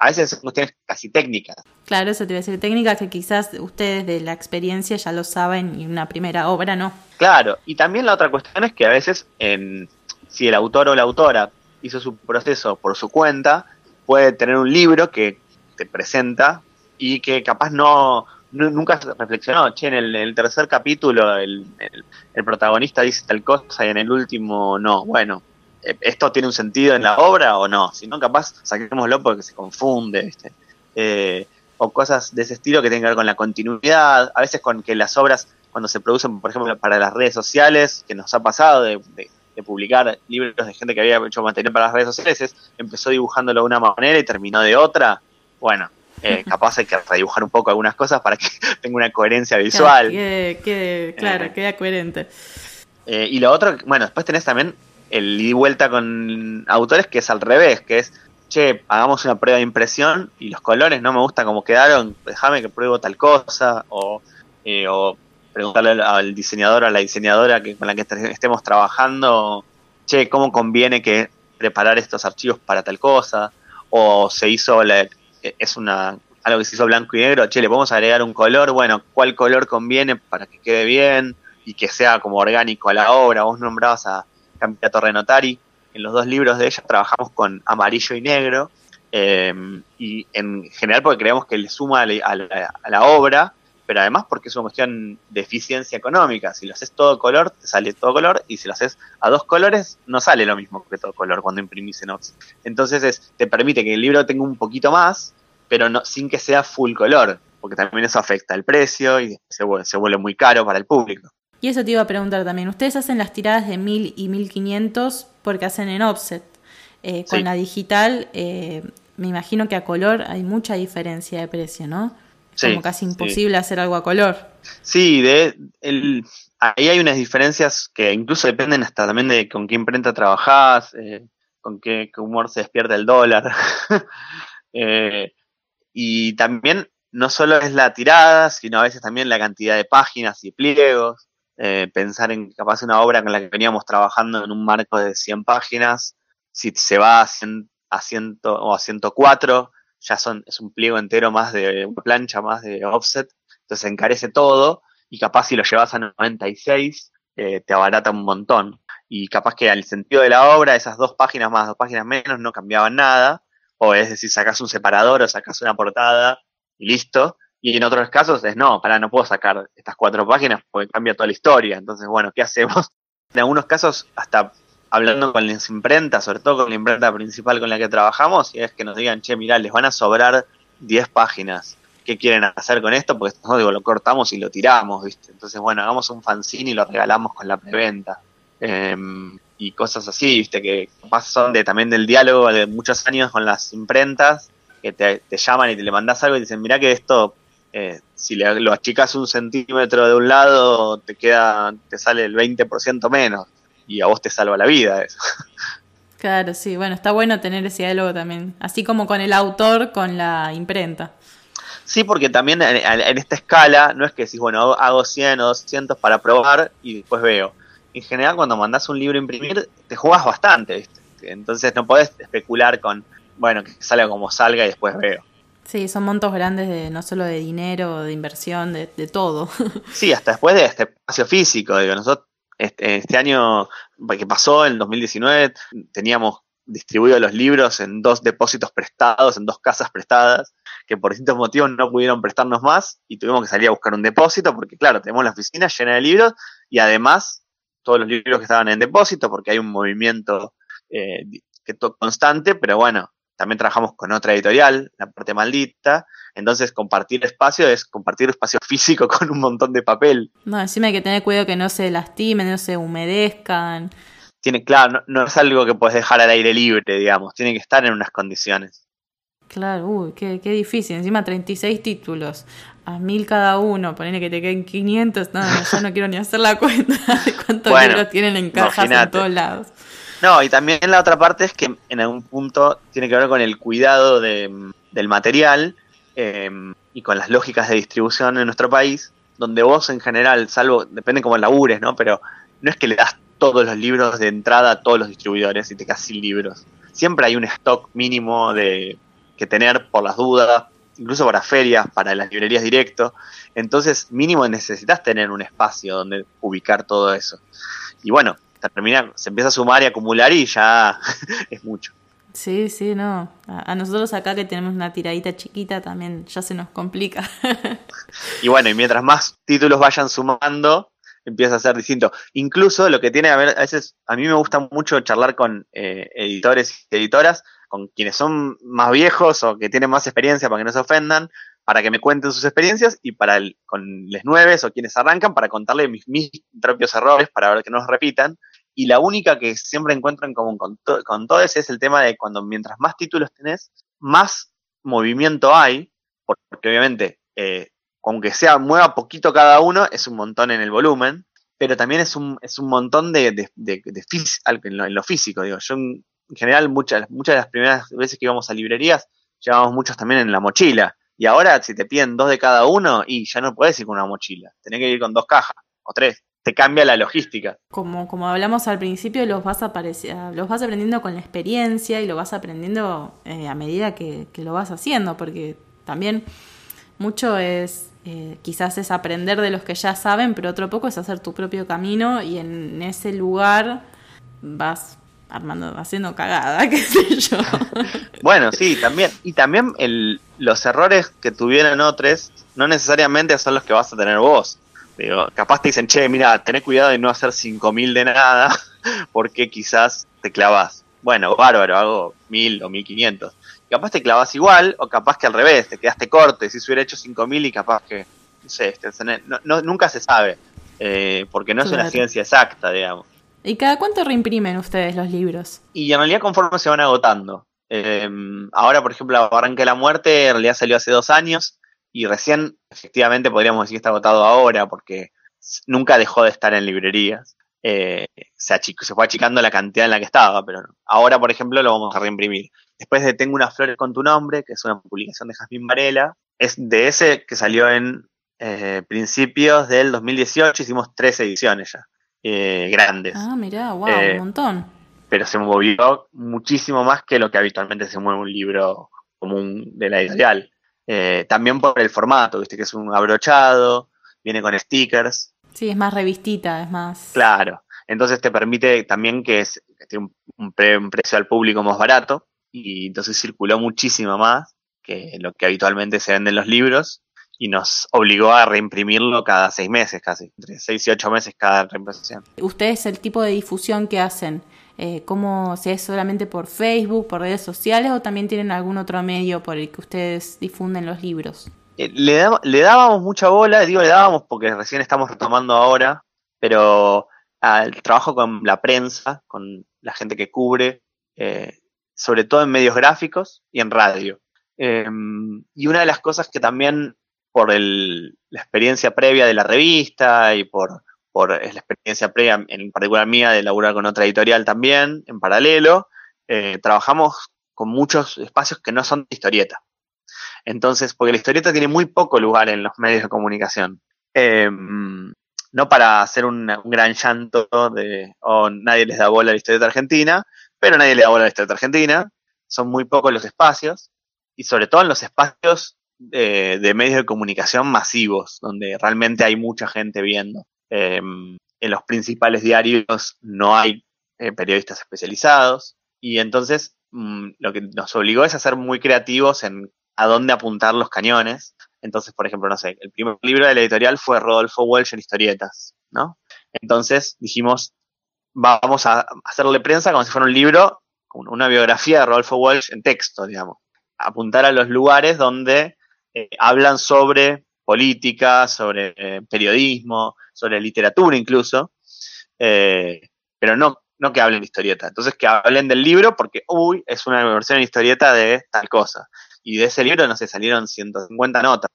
A veces son cuestiones casi técnicas. Claro, eso te iba a decir, técnicas que quizás ustedes de la experiencia ya lo saben y una primera obra no. Claro, y también la otra cuestión es que a veces, en, si el autor o la autora hizo su proceso por su cuenta, puede tener un libro que te presenta y que capaz no, nunca reflexionó, che, en el, tercer capítulo el, protagonista dice tal cosa y en el último no. Bueno, eh, ¿esto tiene un sentido en la obra o no? Si no, capaz saquémoslo porque se confunde, ¿viste? Eh, o cosas de ese estilo que tienen que ver con la continuidad, a veces con que las obras, cuando se producen, por ejemplo, para las redes sociales, que nos ha pasado de, publicar libros de gente que había hecho material para las redes sociales, empezó dibujándolo de una manera y terminó de otra. Bueno, eh, capaz hay que redibujar un poco algunas cosas para que tenga una coherencia visual. Que, claro, eh, queda coherente. Eh, y lo otro, bueno, después tenés también el ida y vuelta con autores que es al revés, que es, che, hagamos una prueba de impresión y los colores no me gusta como quedaron, déjame que pruebo tal cosa, o, o preguntarle al diseñador o a la diseñadora que, con la que estemos trabajando, che, ¿cómo conviene que preparar estos archivos para tal cosa? O se hizo la, es una algo que se hizo blanco y negro, che, le podemos agregar un color, bueno, ¿cuál color conviene para que quede bien y que sea como orgánico a la obra? Vos nombrabas a Campia Torrenotari, en los dos libros de ella trabajamos con amarillo y negro, eh, y en general porque creemos que le suma a la, obra, pero además porque es una cuestión de eficiencia económica. Si lo haces todo color, te sale todo color, y si lo haces a dos colores, no sale lo mismo que todo color cuando imprimís en Ox. Entonces te permite que el libro tenga un poquito más, pero no, sin que sea full color, porque también eso afecta el precio y se vuelve, se vuelve muy caro para el público. Y eso te iba a preguntar también, ustedes hacen las tiradas de 1000 y 1500 porque hacen en offset. Eh, con la digital, eh, me imagino que a color hay mucha diferencia de precio, ¿no? Como casi imposible hacer algo a color. Sí, de, el, ahí hay unas diferencias que incluso dependen hasta también de con qué imprenta trabajás, eh, con qué, humor se despierta el dólar. eh, y también no solo es la tirada, sino a veces también la cantidad de páginas y pliegos. Eh, pensar en capaz una obra con la que veníamos trabajando en un marco de 100 páginas, si se va a, 100, a 100 o a 104, ya son, es un pliego entero más de una plancha más de offset, entonces encarece todo y capaz si lo llevas a 96 eh, te abarata un montón. Y capaz que al sentido de la obra, esas dos páginas más, dos páginas menos, no cambiaban nada o es decir, sacas un separador o sacas una portada y listo. Y en otros casos es no, para no puedo sacar estas cuatro páginas porque cambia toda la historia. Entonces, bueno, ¿qué hacemos? En algunos casos, hasta hablando con las imprentas, sobre todo con la imprenta principal con la que trabajamos, y es que nos digan, che, mirá, les van a sobrar 10 páginas. ¿Qué quieren hacer con esto? Porque no, digo, lo cortamos y lo tiramos, ¿viste? Entonces, bueno, hagamos un fanzine y lo regalamos con la preventa. Eh, y cosas así, viste, que son de, también del diálogo de muchos años con las imprentas, que te, llaman y te le mandas algo y dicen, mira que esto, eh, si le, lo achicas un centímetro de un lado, te queda, te sale el 20% menos, y a vos te salva la vida eso. Claro, sí, bueno, está bueno tener ese diálogo también, así como con el autor, con la imprenta. Sí, porque también en, en esta escala no es que decís, bueno, hago 100 o 200 para probar y después veo en general cuando mandas un libro a imprimir, te jugas bastante, ¿viste? Entonces no podés especular con, bueno, que salga como salga y después veo. Sí, son montos grandes de no solo de dinero, de inversión, de, todo. sí, hasta después de este espacio físico. Digo, nosotros Este, este año que pasó, en 2019, teníamos distribuidos los libros en dos depósitos prestados, en dos casas prestadas, que por distintos motivos no pudieron prestarnos más y tuvimos que salir a buscar un depósito, porque claro, tenemos la oficina llena de libros y además todos los libros que estaban en depósito, porque hay un movimiento eh, que constante, pero bueno, también trabajamos con otra editorial, La Parte Maldita, entonces compartir espacio es compartir espacio físico con un montón de papel. No, encima hay que tener cuidado que no se lastimen, no se humedezcan tiene, claro, no, es algo que puedes dejar al aire libre, digamos, tiene que estar en unas condiciones. Claro, uy, qué, qué difícil. Encima 36 títulos, a mil cada uno, ponele que te queden 500. No, no, yo no quiero ni hacer la cuenta de cuántos libros tienen en cajas en todos lados. No, y también la otra parte es que en algún punto tiene que ver con el cuidado de, del material em, y con las lógicas de distribución en nuestro país, donde vos en general, salvo, depende cómo labures, ¿no? Pero no es que le das todos los libros de entrada a todos los distribuidores y te quedas sin libros. Siempre hay un stock mínimo de que tener por las dudas, incluso para ferias, para las librerías directo. Entonces, mínimo necesitas tener un espacio donde ubicar todo eso. Y bueno, terminar, se empieza a sumar y acumular y ya es mucho. Sí, sí, no. A, nosotros acá que tenemos una tiradita chiquita también ya se nos complica. y bueno, y mientras más títulos vayan sumando, empieza a ser distinto. Incluso lo que tiene, a ver, a veces a mí me gusta mucho charlar con eh, editores y editoras, con quienes son más viejos o que tienen más experiencia para que no se ofendan, para que me cuenten sus experiencias y para el, con les nueves o quienes arrancan para contarle mis, mis propios errores para ver que no los repitan. Y la única que siempre encuentro en común con, con todos es el tema de cuando mientras más títulos tenés, más movimiento hay, porque obviamente eh, aunque sea mueva poquito cada uno, es un montón en el volumen, pero también es un, es un montón de, de, de, en, lo, físico. Digo. Yo en general muchas, muchas de las primeras veces que íbamos a librerías, llevábamos muchos también en la mochila. Y ahora si te piden dos de cada uno, y ya no puedes ir con una mochila, tenés que ir con dos cajas o tres. Te cambia la logística. Como, como hablamos al principio, los vas, los vas aprendiendo con la experiencia y lo vas aprendiendo eh, a medida que, que lo vas haciendo, porque también mucho es eh, quizás es aprender de los que ya saben, pero otro poco es hacer tu propio camino y en ese lugar vas armando, haciendo cagada, qué sé yo. bueno, sí, también. Y también el, los errores que tuvieron otros no necesariamente son los que vas a tener vos. Digo, capaz te dicen, che, mira, tenés cuidado de no hacer 5.000 de nada, porque quizás te clavas. Bueno, bárbaro, hago 1.000 o 1.500 capaz te clavas igual, o capaz que al revés, te quedaste corte, si se hubiera hecho 5000 y capaz que, no sé, este, no, nunca se sabe, eh, porque no es una ciencia exacta, digamos. ¿Y cada cuánto reimprimen ustedes los libros? Y en realidad conforme se van agotando. Em, ahora, por ejemplo, Barranca de la Muerte en realidad salió hace dos años y recién, efectivamente, podríamos decir que está agotado ahora porque nunca dejó de estar en librerías. Eh, se, se fue achicando la cantidad en la que estaba, pero ahora, por ejemplo, lo vamos a reimprimir. Después de Tengo unas flores con tu nombre, que es una publicación de Jazmín Varela, es de ese que salió en eh, principios del 2018, hicimos tres ediciones ya, eh, grandes. Ah, mirá, wow, un montón. Pero se movió muchísimo más que lo que habitualmente se mueve un libro común de la editorial. También por el formato, viste que es un abrochado, viene con stickers. Sí, es más revistita, es más. Claro. Entonces te permite también que, es, un, un, precio al público más barato y entonces circuló muchísimo más que lo que habitualmente se vende en los libros y nos obligó a reimprimirlo cada seis meses casi, entre seis y ocho meses cada reimpresión. ¿Ustedes el tipo de difusión que hacen? Eh, ¿Cómo si es solamente por Facebook, por redes sociales o también tienen algún otro medio por el que ustedes difunden los libros? Eh, le, dábamos mucha bola, digo le dábamos porque recién estamos retomando ahora, pero al trabajo con la prensa, con la gente que cubre, eh, sobre todo en medios gráficos y en radio. Em, y una de las cosas que también por la experiencia previa de la revista y por, por la experiencia previa, en particular mía, de laburar con otra editorial también, en paralelo, eh, trabajamos con muchos espacios que no son de historieta. Entonces, porque la historieta tiene muy poco lugar en los medios de comunicación. Em, no para hacer un, gran llanto de, o nadie les da bola a la historieta argentina, pero nadie le da bola a la historia argentina, son muy pocos los espacios, y sobre todo en los espacios de medios de comunicación masivos, donde realmente hay mucha gente viendo. Em, en los principales diarios no hay eh, periodistas especializados y entonces mm, lo que nos obligó es a ser muy creativos en a dónde apuntar los cañones. Entonces, por ejemplo, no sé, el primer libro de la editorial fue Rodolfo Welsh en historietas, ¿no? Entonces dijimos, vamos a hacerle prensa como si fuera un libro, una biografía de Rodolfo Welsh en texto, digamos. Apuntar a los lugares donde eh, hablan sobre política, sobre eh, periodismo, sobre literatura incluso, eh, pero no, no que hablen de historieta. Entonces que hablen del libro porque, uy, es una versión en historieta de tal cosa. Y de ese libro, no sé, salieron 150 notas.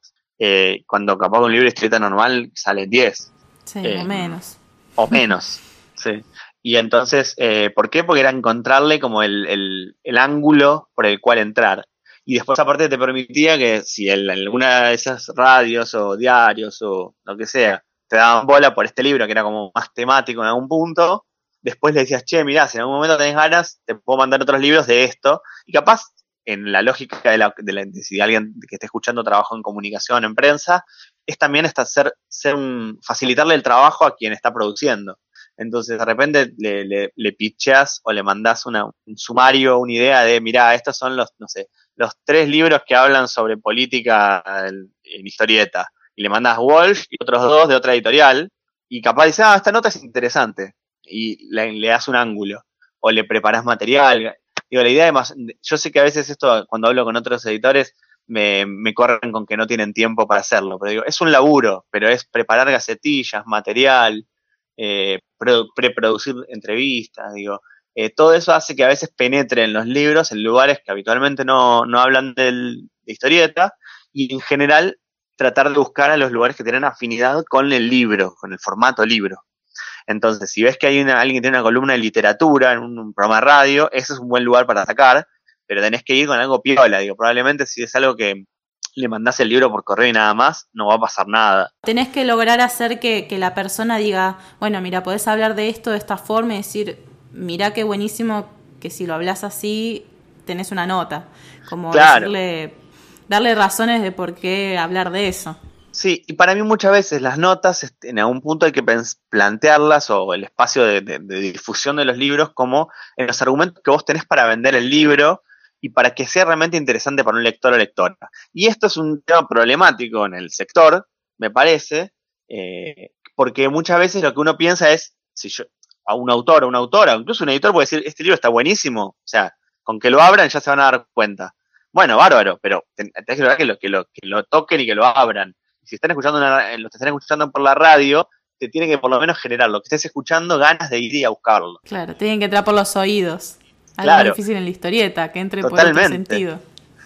cuando capaz un libro de historieta normal sale 10. Sí, o menos. O menos, sí. Y entonces, ¿por qué? Porque era encontrarle como el, el ángulo por el cual entrar. Y después aparte te permitía que si alguna de esas radios o diarios o lo que sea, te daban bola por este libro que era como más temático en algún punto, después le decías, che, mirá, si en algún momento tenés ganas, te puedo mandar otros libros de esto. Y capaz, en la lógica de, la, de, la, si alguien que esté escuchando trabajo en comunicación, en prensa, es también hasta ser, ser un, facilitarle el trabajo a quien está produciendo. Entonces, de repente le, le, le pitcheas o le mandás una, un sumario, una idea de, mirá, estos son los, no sé, los tres libros que hablan sobre política en, historieta. Y le mandas Walsh y otros dos de otra editorial. Y capaz dice, ah, esta nota es interesante. Y le, das un ángulo. O le preparas material. Digo, la idea de más, yo sé que a veces esto, cuando hablo con otros editores, me, me, corren con que no tienen tiempo para hacerlo. Pero digo, es un laburo, pero es preparar gacetillas, material, eh, preproducir entrevistas, digo. Eh, todo eso hace que a veces penetre en los libros en lugares que habitualmente no, hablan de historieta y en general tratar de buscar a los lugares que tienen afinidad con el libro, con el formato libro. Entonces, si ves que hay una, alguien que tiene una columna de literatura en un, programa de radio, ese es un buen lugar para atacar, pero tenés que ir con algo piola, digo, probablemente si es algo que le mandás el libro por correo y nada más, no va a pasar nada. Tenés que lograr hacer que, que la persona diga, bueno, mira, podés hablar de esto de esta forma y decir, mirá qué buenísimo que si lo hablas así tenés una nota. Como darle razones de por qué hablar de eso. Sí, y para mí muchas veces las notas este, en algún punto hay que plantearlas o el espacio de, difusión de los libros como en los argumentos que vos tenés para vender el libro y para que sea realmente interesante para un lector o lectora. Y esto es un tema problemático en el sector, me parece, eh, porque muchas veces lo que uno piensa es, si yo, a un autor o una autora, incluso un editor puede decir, este libro está buenísimo, o sea, con que lo abran ya se van a dar cuenta. Bueno, bárbaro, pero tenés que lograr que lo, que, lo, que lo toquen y que lo abran. Si están escuchando una, lo están escuchando por la radio, te tiene que por lo menos generar lo que estés escuchando ganas de ir a buscarlo. Claro, tienen que entrar por los oídos. Algo difícil en la historieta, que entre por otro sentido.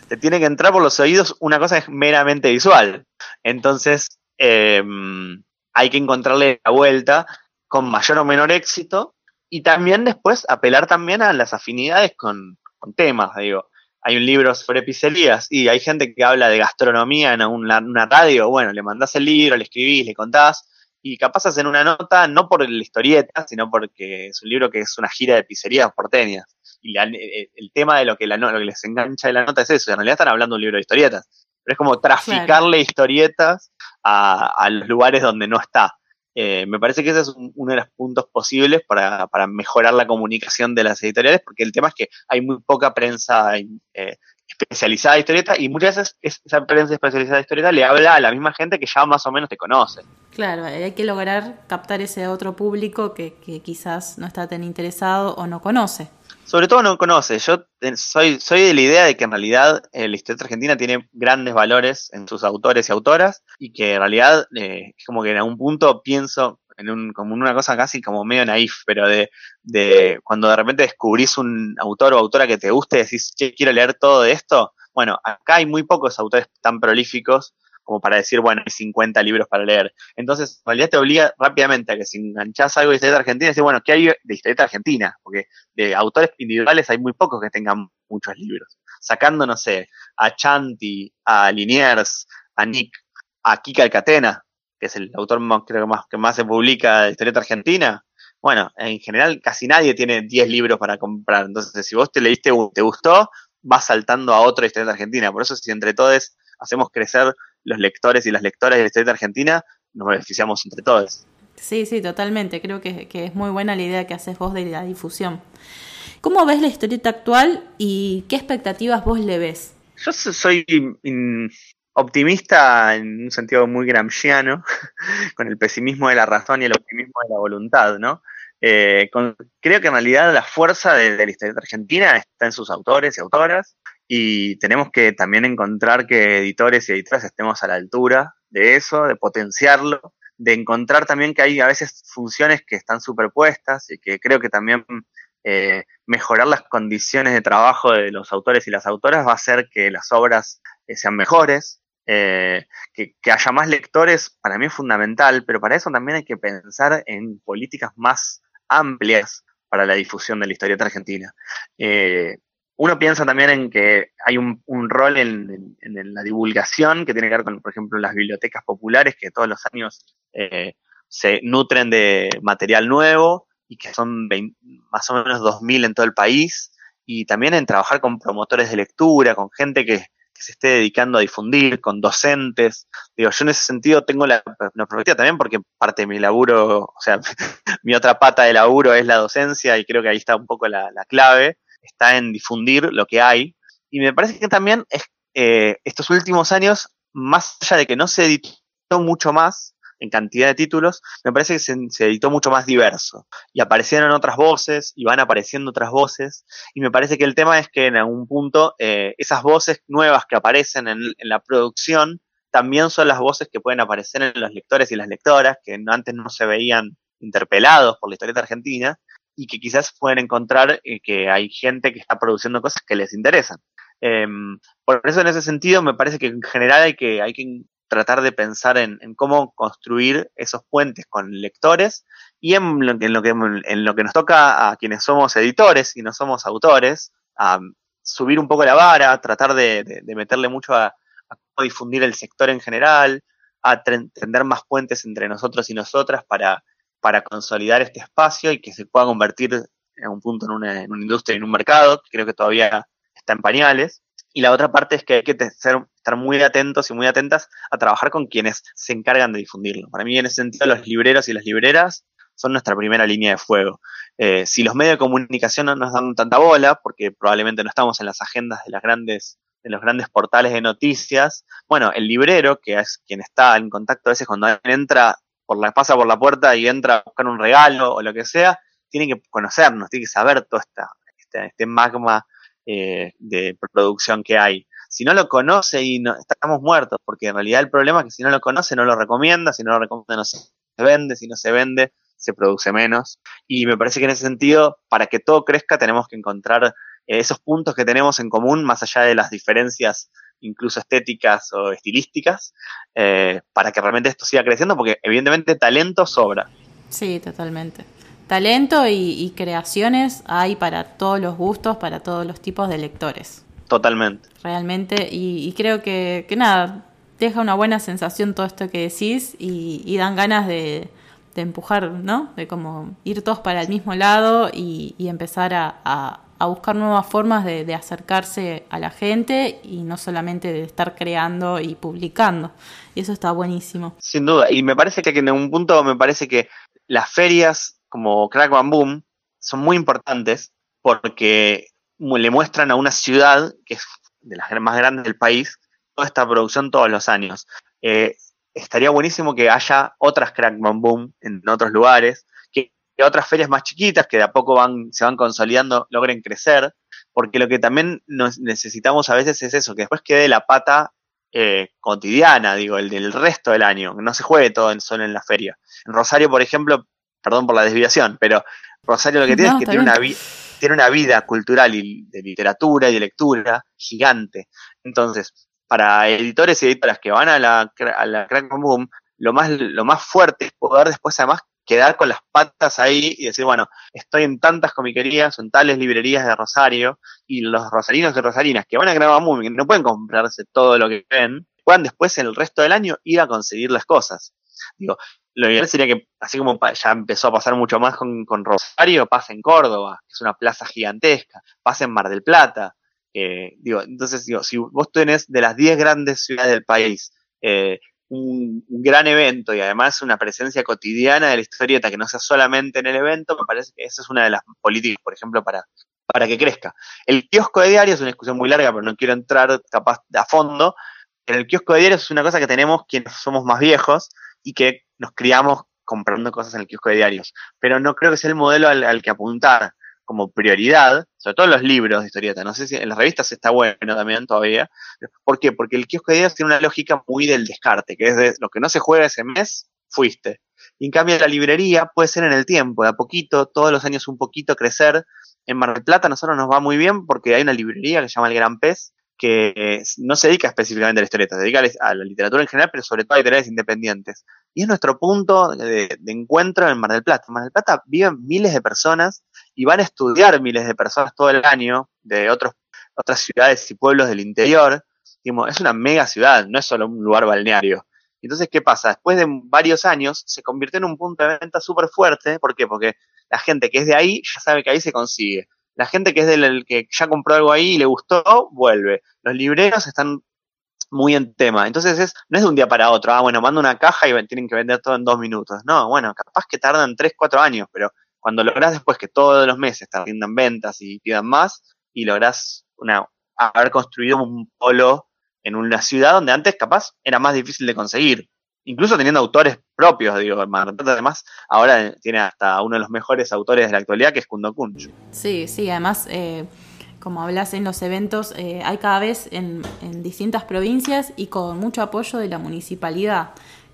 Te tiene que entrar por los oídos, una cosa es meramente visual. Entonces, em, hay que encontrarle la vuelta con mayor o menor éxito y también después apelar también a las afinidades con, temas, digo. Hay un libro sobre pizzerías y hay gente que habla de gastronomía en una, radio, bueno, le mandás el libro, le escribís, le contás y capaz hacen una nota no por la historieta, sino porque es un libro que es una gira de pizzerías porteñas. Y el, tema de lo que, la, lo que les engancha de la nota es eso, en realidad están hablando de un libro de historietas. Pero es como traficarle historietas a, a los lugares donde no está. Eh, me parece que ese es uno de los puntos posibles para, mejorar la comunicación de las editoriales, porque el tema es que hay muy poca prensa eh, especializada de historieta y muchas veces esa prensa especializada de historieta le habla a la misma gente que ya más o menos te conoce. Claro, hay que lograr captar ese otro público que, que quizás no está tan interesado o no conoce sobre todo no conoce. Yo soy, soy de la idea de que en realidad eh, la historia argentina tiene grandes valores en sus autores y autoras y que en realidad eh, es como que en algún punto pienso en un, como una cosa casi como medio naif, pero de, de cuando de repente descubrís un autor o autora que te guste y decís, che, quiero leer todo de esto. Bueno, acá hay muy pocos autores tan prolíficos como para decir, bueno, hay 50 libros para leer. Entonces, en realidad te obliga rápidamente a que si enganchás algo de historieta argentina, decir, bueno, ¿qué hay de historieta argentina? Porque de autores individuales hay muy pocos que tengan muchos libros. Sacando, no sé, a Chanti, a Liniers, a Nick, a Kika Alcatena, que es el autor más, creo que más, que más se publica de historieta argentina. Bueno, en general casi nadie tiene 10 libros para comprar. Entonces, si vos te leíste, te gustó, vas saltando a otro historieta argentina. Por eso, si entre todos hacemos crecer los lectores y las lectoras de la historieta argentina, nos beneficiamos entre todos. Sí, sí, totalmente. Creo que, es muy buena la idea que haces vos de la difusión. ¿Cómo ves la historieta actual y qué expectativas vos le ves? Yo soy optimista en un sentido muy gramsciano, con el pesimismo de la razón y el optimismo de la voluntad, ¿no? Eh, creo que en realidad la fuerza de, la historia argentina está en sus autores y autoras y tenemos que también encontrar que editores y editoras estemos a la altura de eso, de potenciarlo, de encontrar también que hay a veces funciones que están superpuestas y que creo que también eh, mejorar las condiciones de trabajo de los autores y las autoras va a hacer que las obras eh, sean mejores, que, que, haya más lectores para mí es fundamental, pero para eso también hay que pensar en políticas más amplias para la difusión de la historieta argentina. Eh, uno piensa también en que hay un, rol en, la divulgación que tiene que ver con, por ejemplo, las bibliotecas populares que todos los años eh, se nutren de material nuevo y que son más o menos 2.000 en todo el país. Y también en trabajar con promotores de lectura, con gente que, se esté dedicando a difundir, con docentes. Digo, yo en ese sentido tengo la, perspectiva también porque parte de mi laburo, o sea, mi otra pata de laburo es la docencia y creo que ahí está un poco la, clave, está en difundir lo que hay. Y me parece que también eh, estos últimos años, más allá de que no se editó mucho más, en cantidad de títulos, me parece que se, editó mucho más diverso. Y aparecieron otras voces, y van apareciendo otras voces, y me parece que el tema es que en algún punto eh, esas voces nuevas que aparecen en, la producción también son las voces que pueden aparecer en los lectores y las lectoras, que antes no se veían interpelados por la historieta argentina, y que quizás pueden encontrar eh, que hay gente que está produciendo cosas que les interesan. Em, por eso en ese sentido me parece que en general hay que, hay que tratar de pensar en, cómo construir esos puentes con lectores y en lo, que, nos toca a quienes somos editores y no somos autores, a subir un poco la vara, tratar de, meterle mucho a, cómo difundir el sector en general, a tender más puentes entre nosotros y nosotras para, para consolidar este espacio y que se pueda convertir en un punto en una, en una industria, en un mercado, que creo que todavía está en pañales. Y la otra parte es que hay que estar muy atentos y muy atentas a trabajar con quienes se encargan de difundirlo. Para mí, en ese sentido, los libreros y las libreras son nuestra primera línea de fuego. Eh, si los medios de comunicación no nos dan tanta bola, porque probablemente no estamos en las agendas de las grandes de los grandes portales de noticias, bueno, el librero, que es quien está en contacto a veces cuando entra, por la, pasa por la puerta y entra a buscar un regalo o lo que sea, tiene que conocernos, tiene que saber todo esta, este, este magma eh, de producción que hay. Si no lo conoce y no, estamos muertos, porque en realidad el problema es que si no lo conoce no lo recomienda, si no lo recomienda no se vende, si no se vende se produce menos. Y me parece que en ese sentido, para que todo crezca, tenemos que encontrar eh, esos puntos que tenemos en común, más allá de las diferencias incluso estéticas o estilísticas, eh, para que realmente esto siga creciendo, porque evidentemente talento sobra. Sí, totalmente talento y, creaciones hay para todos los gustos, para todos los tipos de lectores. Totalmente. Realmente, y, creo que, nada, deja una buena sensación todo esto que decís y, dan ganas de, empujar, ¿no? De como ir todos para el mismo lado y, empezar a, buscar nuevas formas de, de, acercarse a la gente y no solamente de estar creando y publicando. Y eso está buenísimo. Sin duda, y me parece que en un punto me parece que las ferias como Crack Bam Boom son muy importantes porque le muestran a una ciudad, que es de las más grandes del país, toda esta producción todos los años. Eh, estaría buenísimo que haya otras Crack Bam Boom en otros lugares, que, otras ferias más chiquitas que de a poco van, se van consolidando logren crecer, porque lo que también necesitamos a veces es eso, que después quede la pata eh, cotidiana, digo, el del resto del año, que no se juegue todo solo en la feria. En Rosario, por ejemplo, perdón por la desviación, pero Rosario lo que tiene es que tiene una, tiene una vida cultural y de literatura y de lectura gigante. Entonces, para editores y editoras que van a la, a la Crack Boom, lo más, lo más fuerte es poder después además quedar con las patas ahí y decir, bueno, estoy en tantas comiquerías, en tales librerías de Rosario, y los rosarinos y rosarinas que van a Boom y que no pueden comprarse todo lo que ven, puedan después en el resto del año ir a conseguir las cosas. Digo, lo ideal sería que, así como ya empezó a pasar mucho más con, Rosario, pase en Córdoba, que es una plaza gigantesca, pase en Mar del Plata. digo, entonces, digo, si vos tenés de las 10 grandes ciudades del país, eh, un, gran evento y además una presencia cotidiana de la historieta que no sea solamente en el evento, me parece que esa es una de las políticas, por ejemplo, para, para que crezca. El kiosco de diarios es una discusión muy larga, pero no quiero entrar capaz a fondo. En el kiosco de diarios es una cosa que tenemos quienes somos más viejos y que nos criamos comprando cosas en el kiosco de diarios. Pero no creo que sea el modelo al, que apuntar como prioridad, sobre todo en los libros de historieta. No sé si en las revistas está bueno también todavía. ¿Por qué? Porque el kiosco de diarios tiene una lógica muy del descarte, que es de lo que no se juega ese mes, fuiste. Y en cambio la librería puede ser en el tiempo, de a poquito, todos los años un poquito crecer. En Mar del Plata a nosotros nos va muy bien porque hay una librería que se llama El Gran Pez, que no se dedica específicamente a la historieta, se dedica a la literatura en general, pero sobre todo a editoriales independientes. Y es nuestro punto de, encuentro en Mar del Plata. En Mar del Plata viven miles de personas y van a estudiar miles de personas todo el año de otros, otras ciudades y pueblos del interior. es una mega ciudad, no es solo un lugar balneario. Entonces, ¿qué pasa? Después de varios años se convirtió en un punto de venta súper fuerte. ¿Por qué? Porque la gente que es de ahí ya sabe que ahí se consigue. La gente que es del que ya compró algo ahí y le gustó, vuelve. Los libreros están muy en tema. Entonces es, no es de un día para otro, ah, bueno, mando una caja y tienen que vender todo en dos minutos. No, bueno, capaz que tardan tres, cuatro años, pero cuando logras después que todos los meses te rindan ventas y pidan más, y logras una, haber construido un polo en una ciudad donde antes capaz era más difícil de conseguir. Incluso teniendo autores propios, digo, además ahora tiene hasta uno de los mejores autores de la actualidad que es Kundo Kunch. Sí, sí, además eh, como hablas en los eventos, eh, hay cada vez en, distintas provincias y con mucho apoyo de la municipalidad,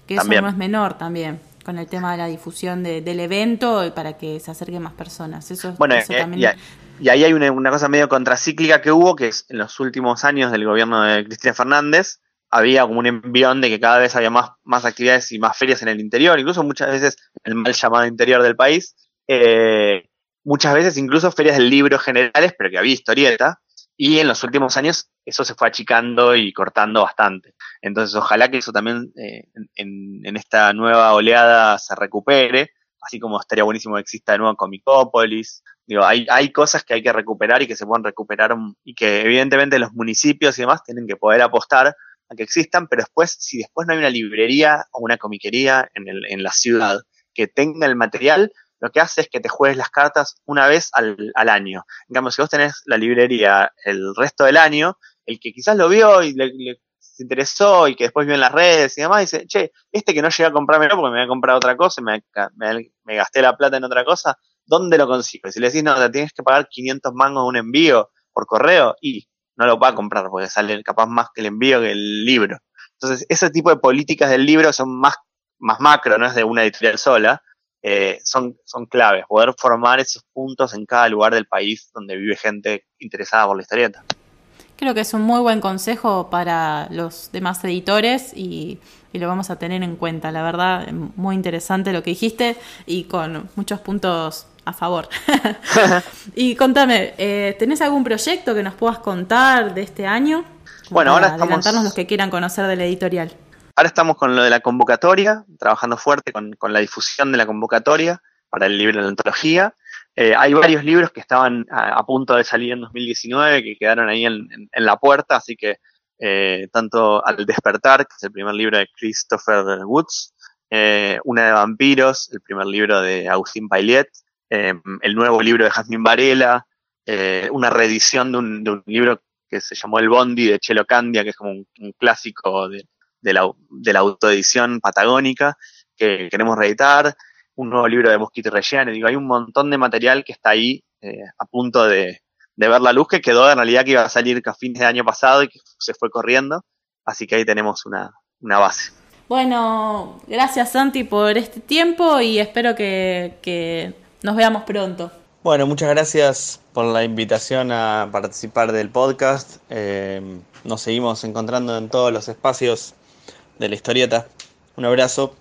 que eso no es menor también, con el tema de la difusión del evento y para que se acerquen más personas. Eso, bueno, eh, también... y, ahí hay una, cosa medio contracíclica que hubo, que es en los últimos años del gobierno de Cristina Fernández, había como un envión de que cada vez había más, más actividades y más ferias en el interior, incluso muchas veces el mal llamado interior del país. Eh, muchas veces incluso ferias del libro generales, pero que había historieta, y en los últimos años eso se fue achicando y cortando bastante. Entonces ojalá que eso también eh, en, esta nueva oleada se recupere, así como estaría buenísimo que exista de nuevo Comicópolis. Digo, hay, hay cosas que hay que recuperar y que se pueden recuperar y que evidentemente los municipios y demás tienen que poder apostar a que existan, pero después, si después no hay una librería o una comiquería en, el, en la ciudad que tenga el material, lo que hace es que te juegues las cartas una vez al, al año. En cambio, si vos tenés la librería el resto del año, el que quizás lo vio y le, se interesó y que después vio en las redes y demás, dice, che, este que no llegué a comprármelo porque me voy a comprar otra cosa me, me, gasté la plata en otra cosa, ¿dónde lo consigo? Y si le decís, no, te tienes que pagar 500 mangos un envío por correo, y no lo va a comprar porque sale capaz más que el envío que el libro. Entonces, ese tipo de políticas del libro son más, más macro, no es de una editorial sola, eh, son, son claves, poder formar esos puntos en cada lugar del país donde vive gente interesada por la historieta. Creo que es un muy buen consejo para los demás editores y, lo vamos a tener en cuenta. La verdad, muy interesante lo que dijiste y con muchos puntos a favor. y contame, eh, ¿tenés algún proyecto que nos puedas contar de este año? Bueno, ahora estamos... Adelantarnos los que quieran conocer de la editorial. Ahora estamos con lo de la convocatoria, trabajando fuerte con, la difusión de la convocatoria para el libro de antología. Eh, hay varios libros que estaban a, punto de salir en 2019 que quedaron ahí en, la puerta, así que eh, tanto Al despertar, que es el primer libro de Christopher Woods, eh, Una de vampiros, el primer libro de Agustín Pailet, el nuevo libro de Jasmine Varela, una reedición de un, libro que se llamó El Bondi de Chelo Candia, que es como un clásico de, la, de la autoedición patagónica que queremos reeditar, un nuevo libro de Mosquito y digo, hay un montón de material que está ahí eh, a punto de, ver la luz, que quedó en realidad que iba a salir a fines de año pasado y que se fue corriendo, así que ahí tenemos una, una base. Bueno, gracias Santi por este tiempo y espero que nos veamos pronto. Bueno, muchas gracias por la invitación a participar del podcast. Eh, nos seguimos encontrando en todos los espacios de la historieta. Un abrazo.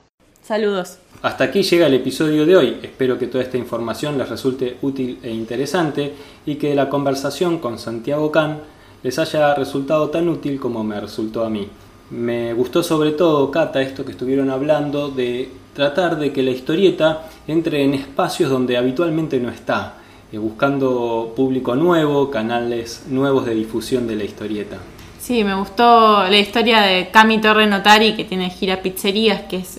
Saludos. Hasta aquí llega el episodio de hoy. Espero que toda esta información les resulte útil e interesante y que la conversación con Santiago Can les haya resultado tan útil como me resultó a mí. Me gustó sobre todo, Cata, esto que estuvieron hablando de tratar de que la historieta entre en espacios donde habitualmente no está, eh, buscando público nuevo, canales nuevos de difusión de la historieta. Sí, me gustó la historia de Cami Torre Notari, que tiene gira pizzerías, que es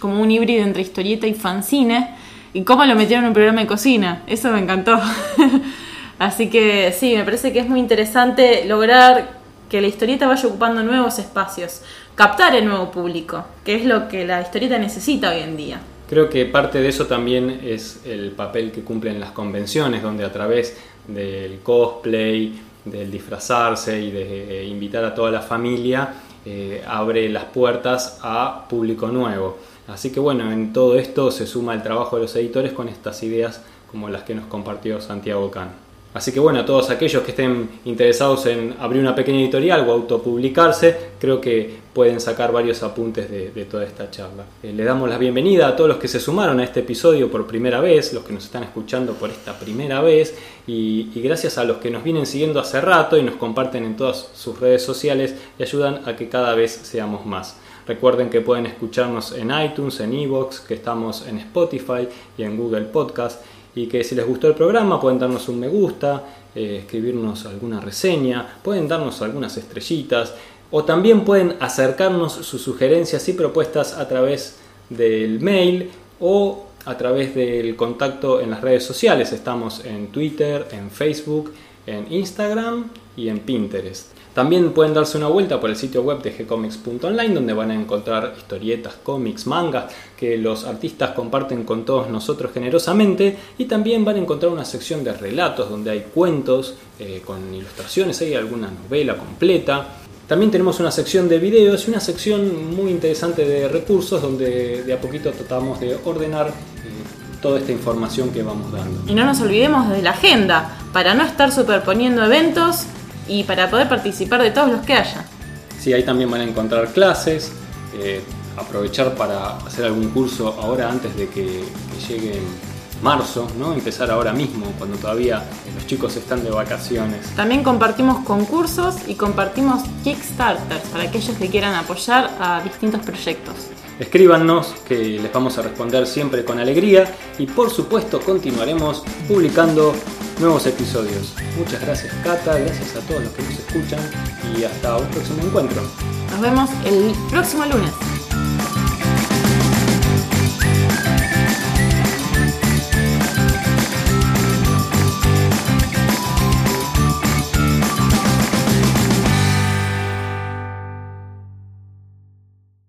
como un híbrido entre historieta y fanzine, y cómo lo metieron en un programa de cocina. Eso me encantó. Así que sí, me parece que es muy interesante lograr que la historieta vaya ocupando nuevos espacios, captar el nuevo público, que es lo que la historieta necesita hoy en día. Creo que parte de eso también es el papel que cumplen las convenciones, donde a través del cosplay, del disfrazarse y de eh, invitar a toda la familia, eh, abre las puertas a público nuevo. Así que bueno, en todo esto se suma el trabajo de los editores con estas ideas como las que nos compartió Santiago Can. Así que bueno, a todos aquellos que estén interesados en abrir una pequeña editorial o autopublicarse, creo que pueden sacar varios apuntes de, toda esta charla. Eh, le damos la bienvenida a todos los que se sumaron a este episodio por primera vez, los que nos están escuchando por esta primera vez, y, gracias a los que nos vienen siguiendo hace rato y nos comparten en todas sus redes sociales y ayudan a que cada vez seamos más. Recuerden que pueden escucharnos en iTunes, en Evox, que estamos en Spotify y en Google Podcast y que si les gustó el programa pueden darnos un me gusta, eh, escribirnos alguna reseña, pueden darnos algunas estrellitas o también pueden acercarnos sus sugerencias y propuestas a través del mail o a través del contacto en las redes sociales. Estamos en Twitter, en Facebook, en Instagram y en Pinterest. También pueden darse una vuelta por el sitio web de gcomics.online donde van a encontrar historietas, cómics, mangas que los artistas comparten con todos nosotros generosamente y también van a encontrar una sección de relatos donde hay cuentos eh, con ilustraciones, hay alguna novela completa. También tenemos una sección de videos y una sección muy interesante de recursos donde de a poquito tratamos de ordenar eh, toda esta información que vamos dando. Y no nos olvidemos de la agenda, para no estar superponiendo eventos y para poder participar de todos los que haya. Sí, ahí también van a encontrar clases, eh, aprovechar para hacer algún curso ahora antes de que, llegue marzo, ¿no? Empezar ahora mismo, cuando todavía los chicos están de vacaciones. También compartimos concursos y compartimos Kickstarters para aquellos que quieran apoyar a distintos proyectos. Escríbanos que les vamos a responder siempre con alegría y por supuesto continuaremos publicando nuevos episodios. Muchas gracias Cata, gracias a todos los que nos escuchan y hasta un próximo encuentro. Nos vemos el próximo lunes.